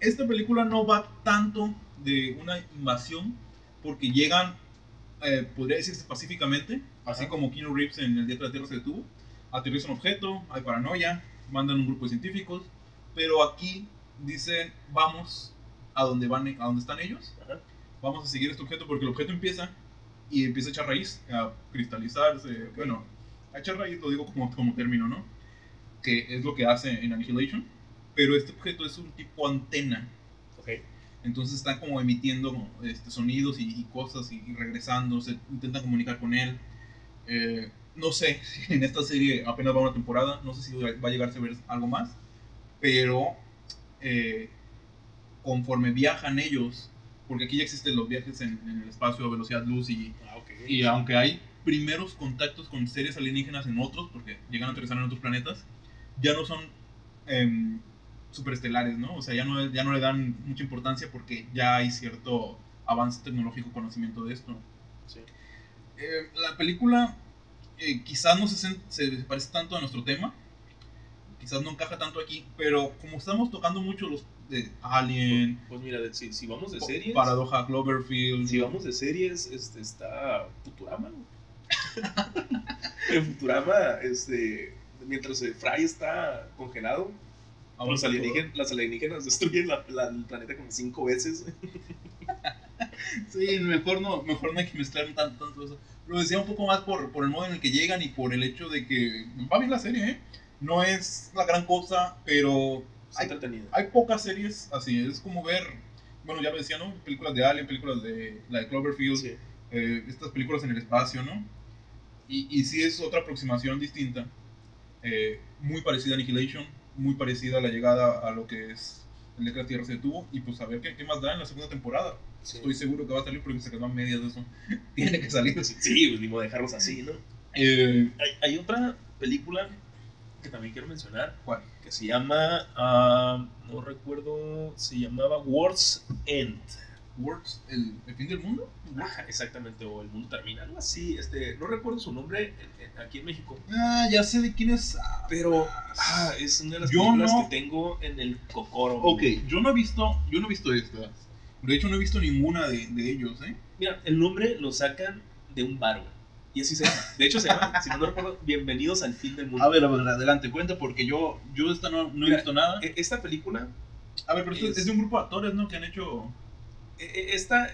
Esta película no va tanto de una invasión, porque llegan, eh, podría decirse pacíficamente, así Ajá. como Keanu Reeves en El Día que la Tierra se detuvo. Aterriza un objeto, hay paranoia, mandan un grupo de científicos, pero aquí dicen, vamos a donde, van, a donde están ellos, Ajá. vamos a seguir este objeto, porque el objeto empieza y empieza a echar raíz, a cristalizarse, bueno, a echar raíz lo digo como, como término, ¿no? Que es lo que hace en Annihilation, pero este objeto es un tipo antena, Ok. entonces están como emitiendo este, sonidos y, y cosas y, y regresando, se intentan comunicar con él. Eh, no sé si en esta serie apenas va una temporada, no sé si va a llegarse a ver algo más, pero eh, conforme viajan ellos, porque aquí ya existen los viajes en, en el espacio a velocidad luz y, Ah, y aunque hay primeros contactos con seres alienígenas en otros, porque llegan a aterrizar en otros planetas, ya no son em, superestelares, ¿no? O sea, ya no, ya no le dan mucha importancia porque ya hay cierto avance tecnológico, conocimiento de esto. Sí. Eh, la película eh, quizás no se, se parece tanto a nuestro tema, quizás no encaja tanto aquí, pero como estamos tocando mucho los de Alien, Pues mira, de- si, si vamos de series. Paradoja Cloverfield, Si vamos de series, este, está Futurama. en Futurama, este, mientras eh, Fry está congelado, vamos los alienígenas, las alienígenas destruyen la- la- el planeta como cinco veces. Sí, mejor no, mejor no hay que mezclar tanto, tanto eso. Lo decía un poco más por, por el modo en el que llegan y por el hecho de que va bien la serie, ¿eh? No es la gran cosa, pero hay, entretenida. hay pocas series así. Es como ver, bueno, ya lo decía, ¿no? Películas de Alien, películas de la de Cloverfield, Sí. eh, estas películas en el espacio, ¿no? Y, y sí es otra aproximación distinta, eh, muy parecida a Annihilation, muy parecida a la llegada a lo que es el de que la Tierra se detuvo, y pues a ver qué, qué más da en la segunda temporada. Sí. Estoy seguro que va a salir porque se quedó a medias de eso. Tiene que salir. Sí, pues ni modo de dejarlos así, ¿no? Eh, Hay, hay otra película que también quiero mencionar ¿Cuál? que se llama, ah, no recuerdo, se llamaba World's End. Works, el, el fin del mundo. Ajá, exactamente, o El Mundo Termina, algo así. Este, no recuerdo su nombre en- en- aquí en México, Ah, ya sé de quién es. Ah, pero ah, es una de las Yo películas no- que tengo en el cocoro. Ok, yo no he visto, yo no he visto estas. De hecho, no he visto ninguna de, de ellos, ¿eh? Mira, el nombre lo sacan de un bar. Y así se llama. De hecho, se llama, si no, no recuerdo, Bienvenidos al fin del mundo. A ver, a ver, adelante, cuenta, porque yo, yo esta no, no he visto nada. E- Esta película, A ver, pero es- es de un grupo de actores, ¿no? Que han hecho. e- e- esta,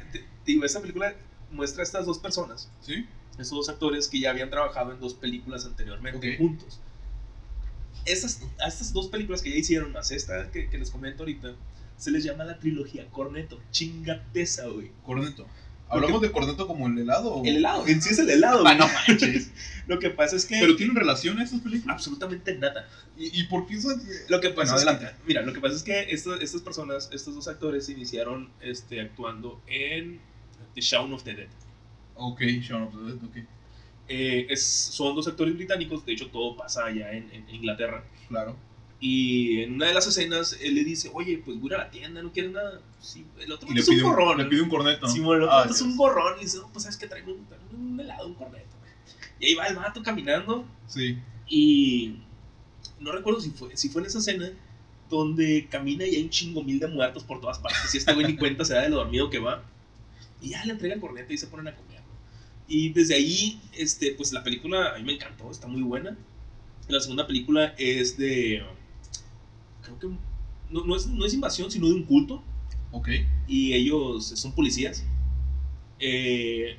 digo, esta película muestra a estas dos personas, ¿Sí? estos dos actores que ya habían trabajado en dos películas anteriormente juntos. Estas, a estas dos películas que ya hicieron, más esta que, que les comento ahorita, se les llama la trilogía Corneto. Chingateza, güey. Corneto. ¿Hablamos de corneto como el helado? o- El helado, en sí es el helado, Ah, no manches. Lo que pasa es que. ¿Pero tienen relación estas películas? absolutamente nada. ¿Y, y por qué son.? Lo que pasa Bueno, es que, adelante. mira, lo que pasa es que estas, estas personas, estos dos actores, iniciaron este, actuando en The Shaun of the Dead. Ok, Shaun of the Dead, ok. Eh, es, son dos actores británicos, de hecho todo pasa allá en, en Inglaterra. Claro. Y en una de las escenas él le dice, oye, pues voy a la tienda, no quieres nada. Sí, el otro le es un gorrón. le pide un corneto. Sí, bueno, el otro Ah, es un gorrón. Y dice, no, pues sabes que traigo un, un helado, un corneto. güey". Y ahí va el vato caminando. Sí. Y no recuerdo si fue, si fue en esa escena donde camina y hay un chingo mil de muertos por todas partes. Y este güey ni cuenta se da de lo dormido que va. Y ya le entrega el corneto y se ponen a comer. Y desde ahí, este, pues la película a mí me encantó, está muy buena. La segunda película es de. Creo que. No, no es, no es invasión, sino de un culto. Ok. Y ellos son policías. Eh,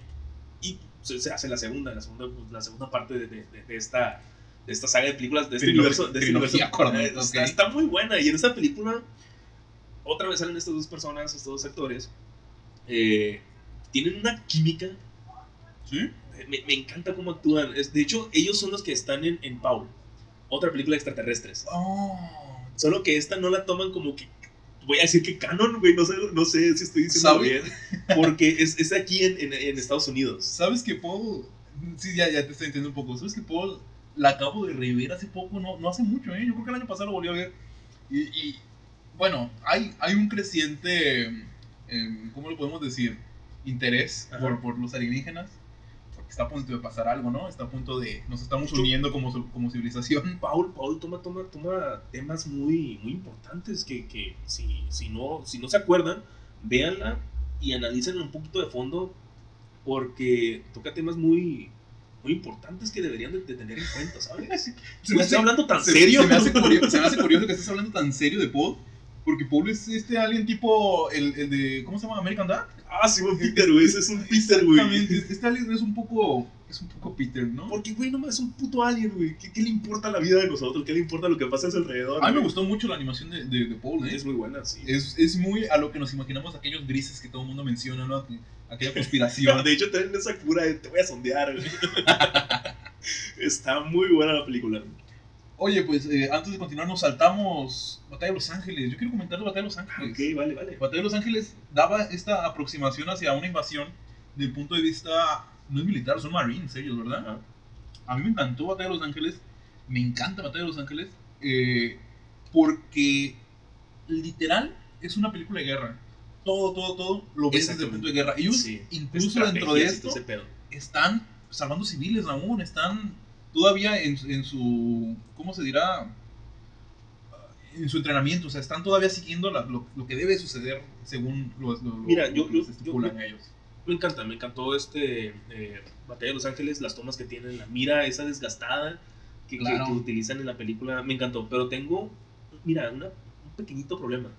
y se, se hace la segunda, la segunda, la segunda parte de, de- de- de esta, de esta saga de películas, de este Trilogía- universo. De este universo. Eh, está, ok. está muy buena. Y en esta película, otra vez salen estas dos personas, estos dos actores. eh, tienen una química. ¿Sí? Me, me encanta cómo actúan. De hecho, ellos son los que están en, en Paul, otra película de extraterrestres. Oh. Solo que esta no la toman como que. Voy a decir que canon, güey. No sé, no sé si estoy diciendo ¿Sabe? bien. Porque es, es aquí en, en, en Estados Unidos. ¿Sabes que Paul? Sí, ya, ya te estoy entendiendo un poco. ¿Sabes que Paul la acabo de rever hace poco? No, no hace mucho, ¿eh? Yo creo que el año pasado lo volví a ver. Y, y, bueno, hay, hay un creciente, em, ¿cómo lo podemos decir? Interés por, por los alienígenas. Está a punto de pasar algo, ¿no? Está a punto de... Nos estamos uniendo como, como civilización. Paul, Paul toma, toma, toma temas muy, muy importantes que, que si, si, no, si no se acuerdan, véanla y analícenla un poquito de fondo porque toca temas muy, muy importantes que deberían de, de tener en cuenta, ¿sabes? Se ¿No me hablando tan se, serio? se me hace curioso, se me hace curioso que estés hablando tan serio de Paul. Porque Paul es este alien tipo, el, el de, ¿cómo se llama? American Dad. Ah, sí, buen Peter, güey. Ese es un Peter, güey. Exactamente, Este alien es un poco, es un poco Peter, ¿no? Porque, güey, nomás es un puto alien, güey. ¿Qué, ¿Qué le importa la vida de nosotros? ¿Qué le importa lo que pasa a su alrededor? A mí me güey? gustó mucho la animación de, de, de Paul, ¿eh? Es muy buena, sí. Es, es muy a lo que nos imaginamos aquellos grises que todo el mundo menciona, ¿no? Aquella conspiración. De hecho, tienen esa cura de te voy a sondear, güey. Está muy buena la película. Oye, pues eh, antes de continuar nos saltamos Batalla de Los Ángeles. Yo quiero comentar la Batalla de Los Ángeles. Ok, vale, vale. Batalla de Los Ángeles daba esta aproximación hacia una invasión del punto de vista no es militar, son marines ellos, ¿verdad? A mí me encantó Batalla de Los Ángeles, me encanta Batalla de Los Ángeles. Eh, Porque literal es una película de guerra. Todo, todo, todo lo ves desde el punto de guerra. Ellos, Sí. incluso dentro de esto, están salvando civiles aún, están todavía en, en su, ¿cómo se dirá? En su entrenamiento, o sea, están todavía siguiendo la- lo, lo que debe suceder según lo, lo- lo- Mira, yo- que yo- se estipulan yo- ellos. Me encanta, me encantó este eh, Batalla de Los Ángeles, las tomas que tienen, la mira esa desgastada que, que utilizan en la película, me encantó. Pero tengo, mira, una- un pequeñito problema.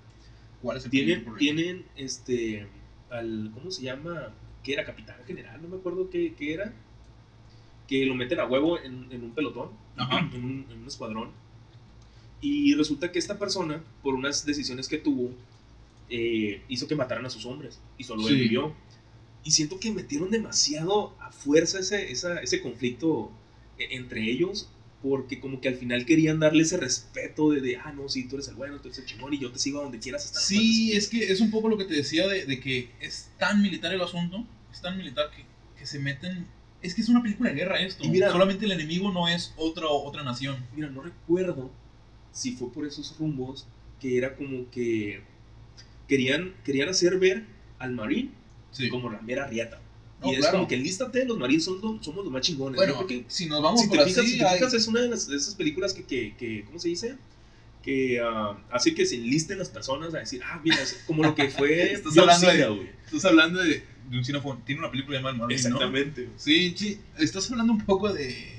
¿Cuál es el Tienen, problema? tienen este, al, ¿cómo se llama? ¿Qué era? Capitán General, no me acuerdo qué, qué era. Que lo meten a huevo en, en un pelotón, Ajá. en un, en un escuadrón. Y resulta que esta persona, por unas decisiones que tuvo, eh, hizo que mataran a sus hombres. Y solo él vivió. Y siento que metieron demasiado a fuerza ese, esa- ese conflicto e- entre ellos. Porque como que al final querían darle ese respeto de, de, ah, no, sí, tú eres el bueno, tú eres el chingón y yo te sigo a donde quieras hasta Sí, es que es un poco lo que te decía de, de que es tan militar el asunto, es tan militar que, que se meten... Es que es una película de guerra esto. Y mira- Solamente el enemigo no es otra, otra nación. Mira, no recuerdo si fue por esos rumbos que era como que querían, querían hacer ver al marín Sí. como la mera riata. No, y es claro. como que lístate, los marines son los- somos los más chingones. Bueno, Yo creo que si nos vamos si por te fijas, si te hay- fijas, es una de, las- de esas películas que, que, que ¿cómo se dice? Que ah, hace que se enlisten las personas a decir, ah, mira, es como lo que fue Estás John hablando de- Cena, estás hablando de, de un cinefón. Tiene una película llamada El Marine, ¿no? Exactamente. Sí, sí. Estás hablando un poco de...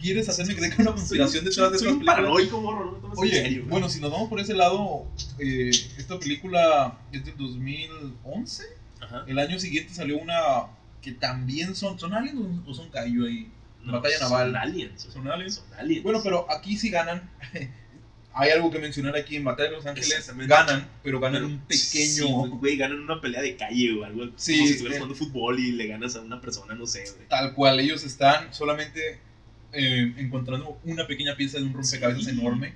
¿Quieres hacerme creer que una conspiración detrás de soy estas paranoico, morro, no Oye, serio, bueno, si nos vamos por ese lado, eh, esta película es del 2011. Ajá. El año siguiente salió una que también son... ¿Son aliens o- son Kaiju ahí? No, Batalla son naval. aliens. güey. ¿Son aliens? Son aliens. Bueno, pero aquí sí ganan. Hay algo que mencionar aquí en Batalla de Los Ángeles. Ganan, pero ganan Pero un pequeño... güey, ganan una pelea de calle o algo. Sí, como si estuvieras eh. jugando fútbol y le ganas a una persona, no sé, güey. tal cual, ellos están solamente eh, encontrando una pequeña pieza de un rompecabezas Sí. enorme.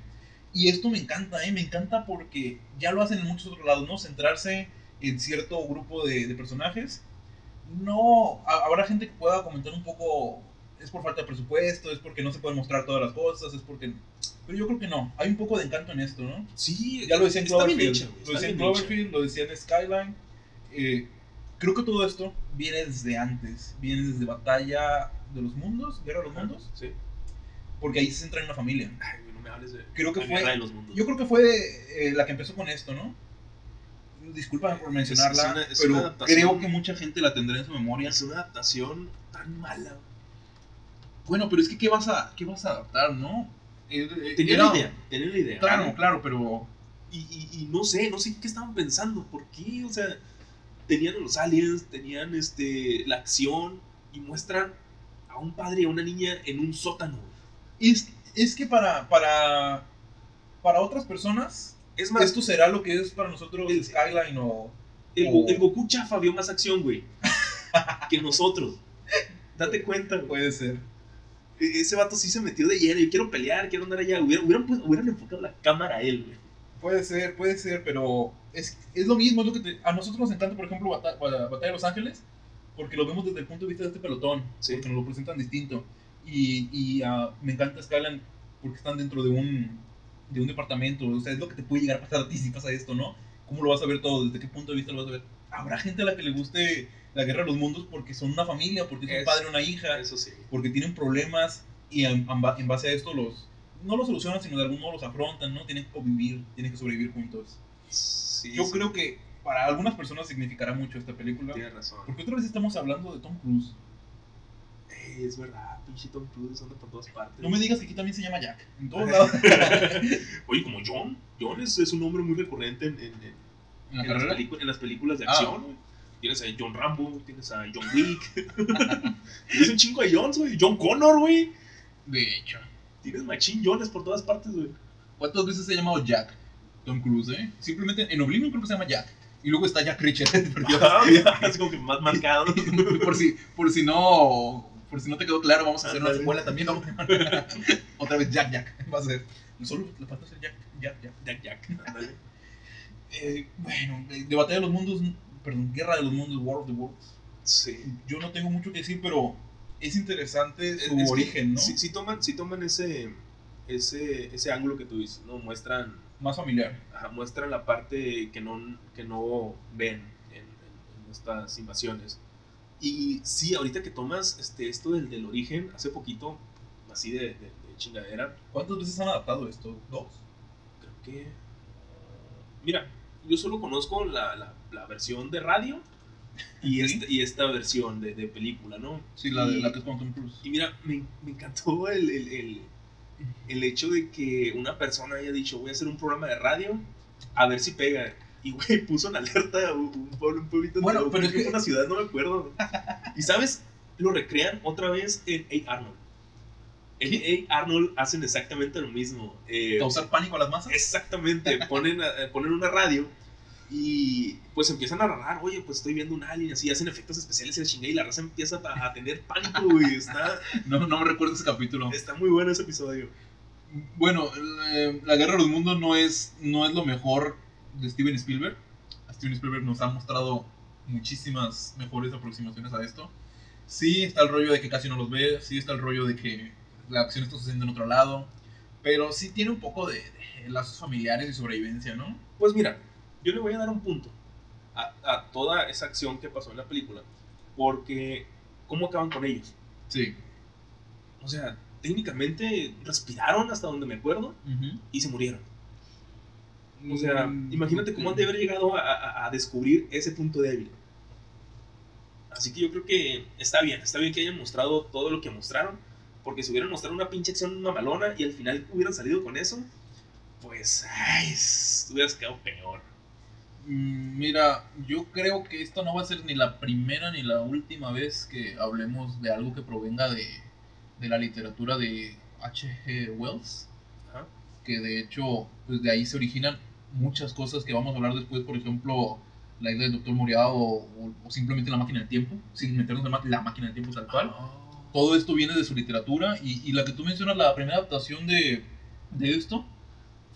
Y esto me encanta, ¿eh? Me encanta porque ya lo hacen en muchos otros lados, ¿no? Centrarse en cierto grupo de, de personajes. No, ha- habrá gente que pueda comentar un poco, es por falta de presupuesto, es porque no se pueden mostrar todas las cosas, es porque... Pero yo creo que no, hay un poco de encanto en esto, ¿no? Sí, Ya lo decía en Cloverfield, lo decía en. Cloverfield, lo decía en Skyline. Eh, creo que todo esto viene desde antes, viene desde Batalla de los Mundos, Guerra de los Ajá, Mundos, Sí. porque ahí se centra en una familia. Ay, no me hables de. Creo que fue- de los mundos. Yo creo que fue eh, la que empezó con esto, ¿no? Disculpa por mencionarla, Es- es una- es pero creo que mucha gente la tendrá en su memoria. es una adaptación tan mala. Bueno, pero es que ¿qué vas a, qué vas a adaptar, no? Eh, eh, Tenía la idea, tenía la idea. Claro, ¿vale? claro, pero Y, y, y no sé, no sé qué estaban pensando. ¿Por qué? O sea, tenían los aliens, tenían este, la acción y muestran a un padre y a una niña en un sótano. es, es que para, para, para otras personas Es más, esto será lo que es para nosotros El- Skyline o... el, o- Go- el Goku chafa vio más acción, güey, que nosotros. Date cuenta, güey. Puede ser. E- Ese vato sí se metió de lleno. Yo quiero pelear, quiero andar allá. Hubieran, hubieran, pues- hubieran enfocado la cámara a él, güey. Puede ser, puede ser, pero es, es lo mismo, es lo que te- a nosotros nos encanta, por ejemplo, Bata- Bata- Batalla de Los Ángeles, porque lo vemos desde el punto de vista de este pelotón, Sí. porque nos lo presentan distinto. Y, y ah, me encanta Skyline porque están dentro de un, de un departamento, o sea, es lo que te puede llegar a pasar a ti si pasa esto, ¿no? ¿Cómo lo vas a ver todo? ¿Desde qué punto de vista lo vas a ver? Habrá gente a la que le guste la guerra de los mundos porque son una familia, porque es un padre una hija, Eso sí. porque tienen problemas y en, en ba- en base a esto los no los solucionan, sino de algún modo los afrontan, ¿no? Tienen que convivir, tienen que sobrevivir juntos. Sí, Yo sí, creo que para algunas personas significará mucho esta película. Tienes razón. Porque otra vez estamos hablando de Tom Cruise. Eh, es verdad, pinche Tom Cruise anda por todas partes. No me digas que aquí también se llama Jack. En todos lados. Oye, como John. John es, es un nombre muy recurrente en, en, en- en la en las, en las películas de Ah. acción, güey. Tienes a John Rambo, tienes a John Wick. tienes un chingo de Johns, güey. John Connor, güey. De hecho. Tienes machín Johnes por todas partes, güey. ¿Cuántas veces se ha llamado Jack? Tom Cruise, ¿eh? Simplemente en Oblivion creo que se llama Jack. Y luego está Jack Richard. porque- Así como que más marcado. por, si, por si no. Por si no te quedó claro, vamos a hacer una secuela también. ¿no? Otra vez Jack Jack. Va a ser. Solo le falta ser Jack Jack Jack. Jack Jack. Eh, bueno, de, Batalla de los Mundos. Perdón, Guerra de los Mundos, War of the Worlds. Sí. Yo no tengo mucho que decir, pero es interesante su Es que origen, ¿no? Si, si toman, si toman ese, ese, ese ángulo que tú dices, ¿no? Muestran, Más familiar. ajá, muestran la parte que no, que no ven en, en- en estas invasiones. Y sí, ahorita que tomas este, esto del, del origen, hace poquito, así de, de- de chingadera, ¿Cuántas veces han adaptado esto? ¿Dos? creo que... Mira, yo solo conozco la, la, la versión de radio y, Sí. este- y esta versión de, de película, ¿no? Sí, la, de, la que es con Tom Cruise. Y mira, me, me encantó el, el, el, el hecho de que una persona haya dicho, voy a hacer un programa de radio, a ver si pega. Y, güey, puso en alerta un, pueblo, un pueblito. Bueno, entero, pero es que- una ciudad, no me acuerdo. y, ¿sabes? Lo recrean otra vez en A. Arnold. Arnold hacen exactamente lo mismo. Eh, ¿Causar pánico a las masas? Exactamente, ponen, a- ponen una radio y pues empiezan a narrar, oye, pues estoy viendo un alien, así hacen efectos especiales en chingue y la raza empieza a, a tener pánico, güey. Está, No, no me recuerdo ese capítulo. está muy bueno ese episodio. Bueno, eh, La Guerra de los Mundos no es, no es lo mejor de Steven Spielberg. Steven Spielberg nos ha mostrado muchísimas mejores aproximaciones a esto. Sí está el rollo de que casi no los ve, sí está el rollo de que la acción está sucediendo en otro lado, pero sí tiene un poco de, de lazos familiares y sobrevivencia, ¿no? Pues mira, yo le voy a dar un punto a, a toda esa acción que pasó en la película, porque ¿cómo acaban con ellos? Sí. O sea, técnicamente respiraron hasta donde me acuerdo y se murieron. O sea, Mm, imagínate cómo han de haber llegado a, a- a descubrir ese punto débil. Así que yo creo que está bien, está bien que hayan mostrado todo lo que mostraron, porque si hubieran mostrado una pinche acción mamalona y al final hubieran salido con eso, pues, ay, hubieras quedado peor. Mm, Mira, yo creo que esto no va a ser ni la primera ni la última vez que hablemos de algo que provenga de, de la literatura de H.G. Wells, Ajá. que de hecho, pues de ahí se originan muchas cosas que vamos a hablar después, por ejemplo, la isla del Doctor Moriao o, o- simplemente la máquina del tiempo, sin meternos en la máquina del tiempo tal cual. Ah. Todo esto viene de su literatura y, y la que tú mencionas, la primera adaptación de, de esto,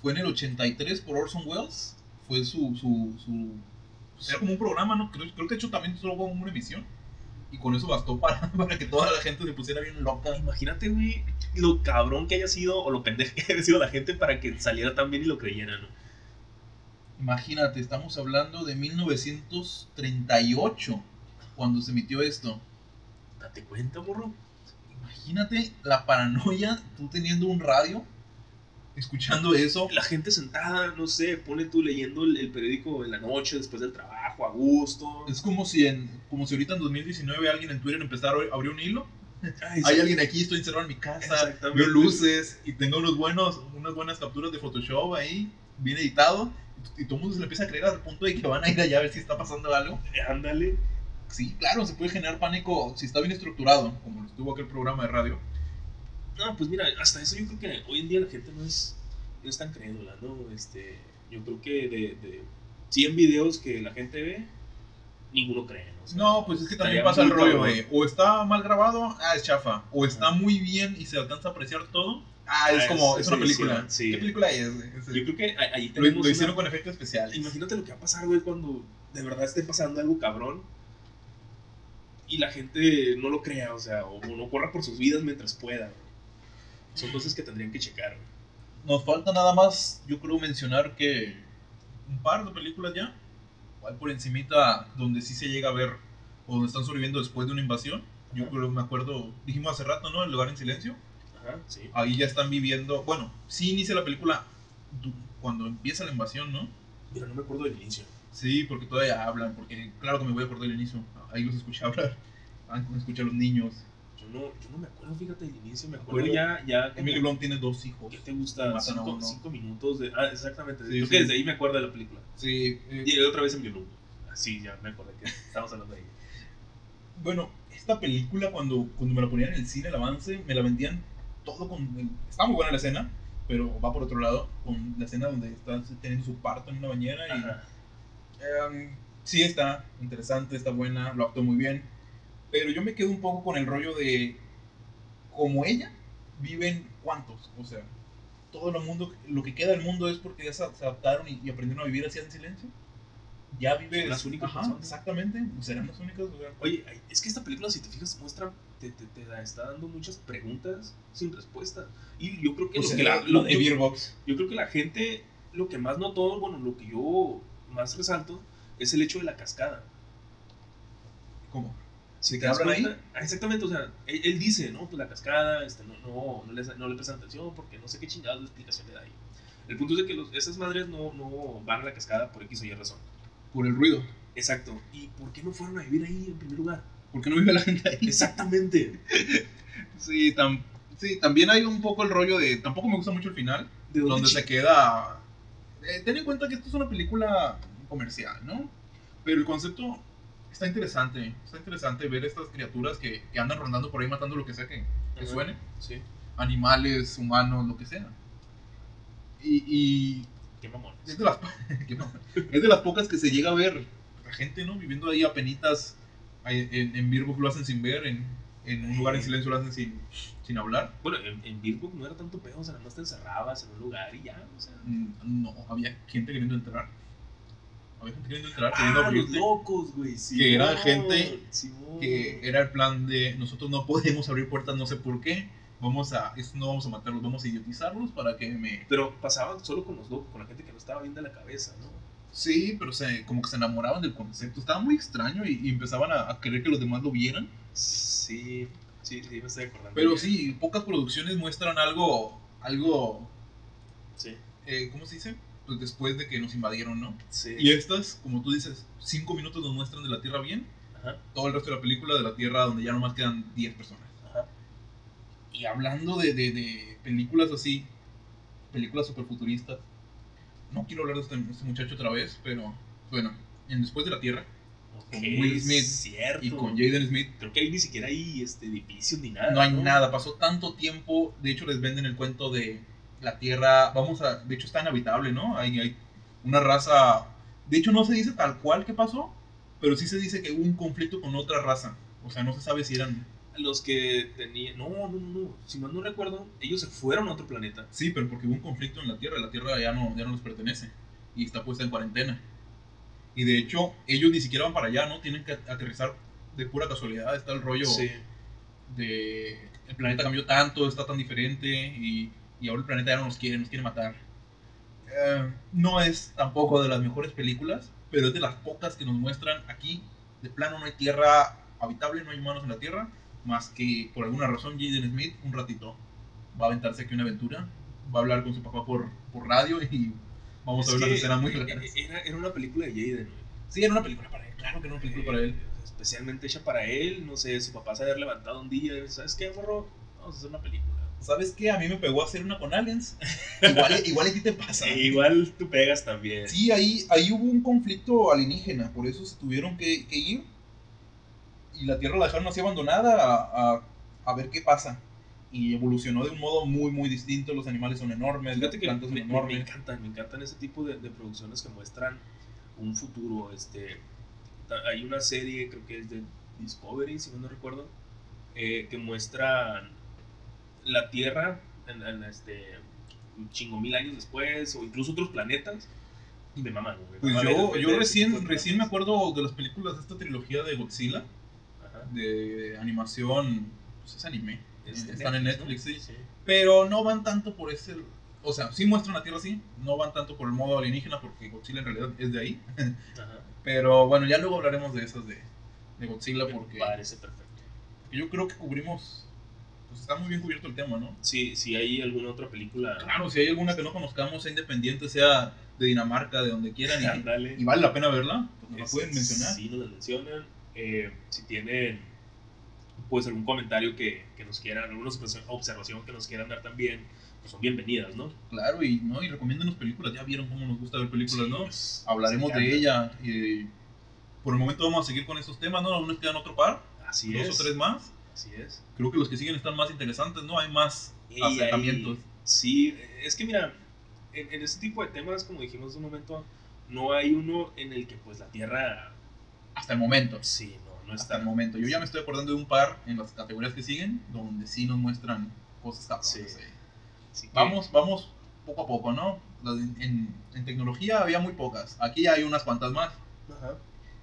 fue en el 83 por Orson Welles. Fue su. su, su pues era como un programa, ¿no? Creo, creo que de hecho también solo fue una emisión. Y con eso bastó para, para que toda la gente se pusiera bien loca. Imagínate, güey, lo cabrón que haya sido o lo pendeja que haya sido la gente para que saliera tan bien y lo creyeran, ¿no? Imagínate, estamos hablando de 1938 cuando se emitió esto. Date cuenta, morro. Imagínate la paranoia, tú teniendo un radio, escuchando eso. La gente sentada, no sé, pone tú leyendo el, el periódico en la noche después del trabajo, a gusto. Es como si, en, como si ahorita en 2019 alguien en Twitter empezara a abrir un hilo Ay, hay sí. alguien aquí, estoy encerrado en mi casa, veo luces y tengo unos buenos, unas buenas capturas de Photoshop ahí, bien editado, y, y todo el mundo se le empieza a creer al punto de que van a ir allá a ver si está pasando algo. Ándale. Sí, claro, se puede generar pánico si está bien estructurado, como lo estuvo aquel programa de radio. No, pues mira, hasta eso yo creo que hoy en día la gente no es, no es tan crédula, ¿no? Este, yo creo que de, de 100 videos que la gente ve, ninguno cree, ¿no? O sea, No, pues es que también pasa el rollo cabrón. de o está mal grabado, ah, es chafa, o está muy bien y se alcanza a apreciar todo, ah, es Ah, como, es- es una película. sí. ¿Qué película es? güey? Es- Yo creo que ahí- lo, tenemos lo una- hicieron con efectos especiales. Imagínate lo que va a pasar, güey, cuando de verdad esté pasando algo cabrón y la gente no lo crea, o sea, o, no corra por sus vidas mientras pueda. Son cosas que tendrían que checar. Nos falta nada más, yo creo, mencionar que un par de películas ya, igual por encimita, donde sí se llega a ver, o donde están sobreviviendo después de una invasión. Yo creo, me acuerdo, dijimos hace rato, ¿no? El lugar en silencio. Ajá, sí. Ahí ya están viviendo, bueno, sí inicia la película cuando empieza la invasión, ¿no? Mira, no me acuerdo del inicio. Sí, porque todavía hablan, porque claro que me voy a acordar del inicio. Ahí los escuché hablar. Ah, Escuché a los niños. Yo no, yo no me acuerdo, fíjate, del inicio. Me acuerdo. acuerdo ya, ya Emily Blunt tiene dos hijos. ¿Qué te gusta? Cinco, cinco minutos de... Ah, exactamente. Sí, Creo sí. que desde ahí me acuerdo de la película. Sí, eh, Y otra vez en violón. Sí, ya me acordé que estamos hablando de ella. Bueno, esta película cuando, cuando me la ponían en el cine, el avance, me la vendían todo con... el- Está muy buena la escena, pero va por otro lado, con la escena donde está teniendo su parto en una bañera y... Ajá. Em, sí está interesante, está buena, lo actuó muy bien, pero yo me quedo un poco con el rollo de... Como ella, viven cuántos, o sea, todo el mundo, lo que queda del mundo es porque ya se, adaptaron y, y aprendieron a vivir así en silencio. ya vives. Las únicas Ajá, personas. exactamente. Serán las únicas. o sea, Oye, es que esta película, si te fijas, muestra, te, te, te da- está dando muchas preguntas sin respuesta. Y yo creo que, pues lo, que era la, lo lo- de yo, Beer Box. yo creo que la gente, lo que más notó, bueno, lo que yo más resalto, es el hecho de la cascada. ¿Cómo? Si ¿De te hablan ahí? ah, exactamente, o sea, él, él dice, no, pues la cascada, este, no, no, no, le, no le prestan atención porque no sé qué chingados de explicación le da ahí. El punto es de que los- esas madres no, no van a la cascada por X o Y razón. Por el ruido. Exacto. ¿Y por qué no fueron a vivir ahí en primer lugar? ¿Por qué no vive la gente ahí? Exactamente. Sí, tam- sí, también hay un poco el rollo de. Tampoco me gusta mucho el final. ¿De dónde donde se queda. Eh, ten en cuenta que esto es una película comercial, ¿no? Pero el concepto está interesante. Está interesante ver estas criaturas que, que andan rondando por ahí matando lo que sea que, suene. Sí. Animales, humanos, lo que sea. Y, y Qué mamones. es, de las, qué mamón. es de las pocas que se llega a ver. La gente, ¿no? Viviendo ahí a penitas. En, en Beer Book lo hacen sin ver. En, en un lugar en silencio lo hacen sin, sin hablar. Bueno, en, en Book no era tanto pedo, o sea, nada más te encerrabas en un lugar y ya, o sea. Mm, No, había gente queriendo entrar. Había gente queriendo entrar, queriendo Ah, los abrirte. locos, güey. Sí, Que era gente Simón. que era el plan de nosotros no podemos abrir puertas, no sé por qué. Vamos a, esto no vamos a matarlos, vamos a idiotizarlos para que me. Pero pasaban solo con los locos, con la gente que no estaba bien de la cabeza, ¿no? Sí, pero se, como que se enamoraban del concepto. Estaba muy extraño y, y empezaban a, a querer que los demás lo vieran. Sí, sí, sí, me estoy acordando. Pero sí, pocas producciones muestran algo, algo, Sí, eh, ¿cómo se dice? Pues después de que nos invadieron, ¿no? sí. Y estas, como tú dices, cinco minutos nos muestran de la Tierra bien, Ajá, todo el resto de la película de la Tierra donde ya nomás quedan 10 personas. ajá. Y hablando de, de, de películas así, películas superfuturistas, no quiero hablar de este, este muchacho otra vez, pero bueno, en Después de la Tierra Ok, Will Smith cierto. y con Jaden Smith, Creo que ahí ni siquiera hay este, edificios ni nada. no hay nada, pasó tanto tiempo, de hecho les venden el cuento de la Tierra, vamos a, de hecho está inhabitable, ¿no? Hay, hay una raza, de hecho no se dice tal cual que pasó, pero sí se dice que hubo un conflicto con otra raza, o sea, no se sabe si eran Los que tenían. No, no, no, no. Si mal no recuerdo, ellos se fueron a otro planeta. Sí, pero porque hubo un conflicto en la Tierra, la Tierra ya no, ya no les pertenece y está puesta en cuarentena. Y de hecho, ellos ni siquiera van para allá, ¿no? Tienen que aterrizar de pura casualidad, está el rollo de el planeta cambió tanto, está tan diferente y, y ahora el planeta ya no nos quiere, nos quiere matar. Eh, no es tampoco de las mejores películas, pero es de las pocas que nos muestran aquí, de plano no hay tierra habitable, no hay humanos en la Tierra, más que por alguna razón Jaden Smith un ratito va a aventarse aquí una aventura, va a hablar con su papá por, por radio y vamos a ver que las escenas muy e- Era, era una película de Jaden. Sí, era una película para él, claro que era una película para él. Especialmente hecha para él. No sé, su papá se haber levantado un día. y, ¿Sabes qué, morro? Vamos a hacer una película. ¿Sabes qué? A mí me pegó a hacer una con aliens. Igual, igual a ti te pasa. E igual tú pegas también. Sí, ahí, ahí hubo un conflicto alienígena, por eso se tuvieron que, que ir. Y la Tierra la dejaron así abandonada a, a, a ver qué pasa. Y evolucionó de un modo muy, muy distinto. Los animales son enormes, las que plantas son me, me- me enormes. encantan, me encantan ese tipo de, de producciones que muestran un futuro. Este, hay una serie, creo que es de Discovery, si no recuerdo, eh, que muestra la Tierra en, en este un chingo mil años después, o incluso otros planetas. Y me maman, güey. Pues Me yo, yo recién, de recién me acuerdo de las películas de esta trilogía de Godzilla, Ajá. de animación, pues es anime. Es de Están en ¿no? Netflix, sí. Pero no van tanto por ese. O sea, sí muestran la Tierra así, no van tanto por el modo alienígena, porque Godzilla en realidad es de ahí. Ajá. Pero bueno, ya luego hablaremos de esas de, de Godzilla, porque, Me parece perfecto. porque yo creo que cubrimos. Pues está muy bien cubierto el tema, ¿no? Si, si hay alguna otra película. Claro, si hay alguna que no conozcamos, sea independiente, sea de Dinamarca, de donde quieran, y, vale la pena verla, pues nos la pueden mencionar. Sí, nos la mencionan. Eh, si tienen pues algún comentario que, que nos quieran, alguna observación- que nos quieran dar también, pues son bienvenidas, ¿no? Claro, y no y recomiéndenos películas. Ya vieron cómo nos gusta ver películas, ¿no? Pues, Hablaremos de ella. y por el momento vamos a seguir con estos temas, ¿no? Aún nos quedan otro par, Así dos es. o tres más. Así es. Creo que los que siguen están más interesantes, ¿no? Hay más Y acercamientos. sí, es que mira, en, en ese tipo de temas, como dijimos hace un momento, no hay uno en el que pues la Tierra, Hasta el momento. sí, no, no Hasta el momento. Yo ya me estoy acordando de un par en las categorías que siguen, donde sí nos muestran cosas cabronas. Sí. Así que- Vamos, vamos poco a poco, ¿no? En, en tecnología había muy pocas. Aquí hay unas cuantas más. Ajá.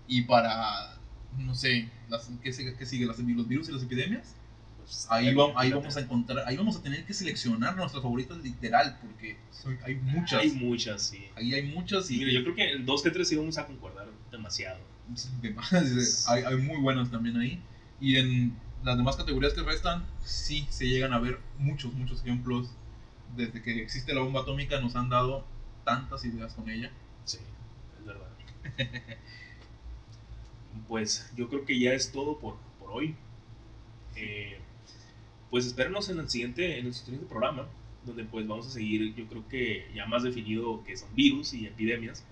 Y para, no sé, las, ¿qué, qué sigue? Las, ¿Los virus y las epidemias? Pues, Ahí, va- ahí vamos a encontrar, ahí vamos a tener que seleccionar nuestras favoritas literal, porque son- hay muchas. Hay muchas, sí. Ahí hay muchas Y mira, yo creo que en dos que tres sí vamos a concordar demasiado. hay, hay muy buenas también ahí. Y en las demás categorías que restan, sí se llegan a ver muchos, muchos ejemplos. Desde que existe la bomba atómica nos han dado tantas ideas con ella. Sí, es verdad. pues yo creo que ya es todo por, por hoy. Eh, pues espérenos en el siguiente en el siguiente programa, donde pues vamos a seguir, yo creo que ya más definido que son virus y epidemias.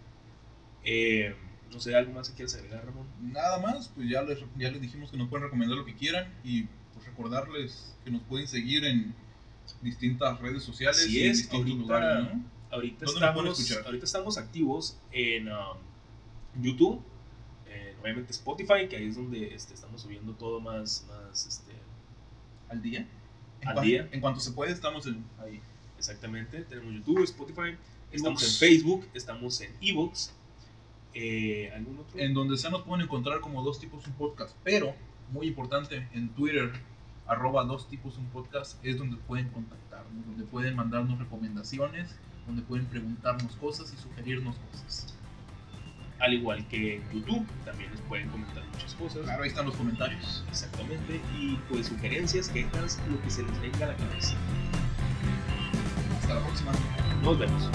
Eh, no sé, ¿algo más que quieras agregar, Ramón? Nada más, pues ya les, ya les dijimos que nos pueden recomendar lo que quieran y pues recordarles que nos pueden seguir en distintas redes sociales Así y en es, distintos ahorita- lugares, ¿no? Ahorita ¿Dónde nos pueden estamos, ahorita estamos activos en um, YouTube, en, obviamente Spotify, que ahí es donde este, estamos subiendo todo más, más este, al día. En Al día. En cuanto se puede, estamos en, ahí. exactamente. Tenemos YouTube, Spotify, estamos en Facebook, estamos en Evox. Eh, ¿Algún otro? En donde sea nos pueden encontrar como dos tipos un podcast. Pero, muy importante, en Twitter, arroba dos tipos un podcast, es donde pueden contactarnos, donde pueden mandarnos recomendaciones, donde pueden preguntarnos cosas y sugerirnos cosas. Al igual que en YouTube, también les pueden comentar muchas cosas. Claro, ahí están los comentarios. Exactamente. Y pues sugerencias, quejas, lo que se les venga a la cabeza. Hasta la próxima. Nos vemos.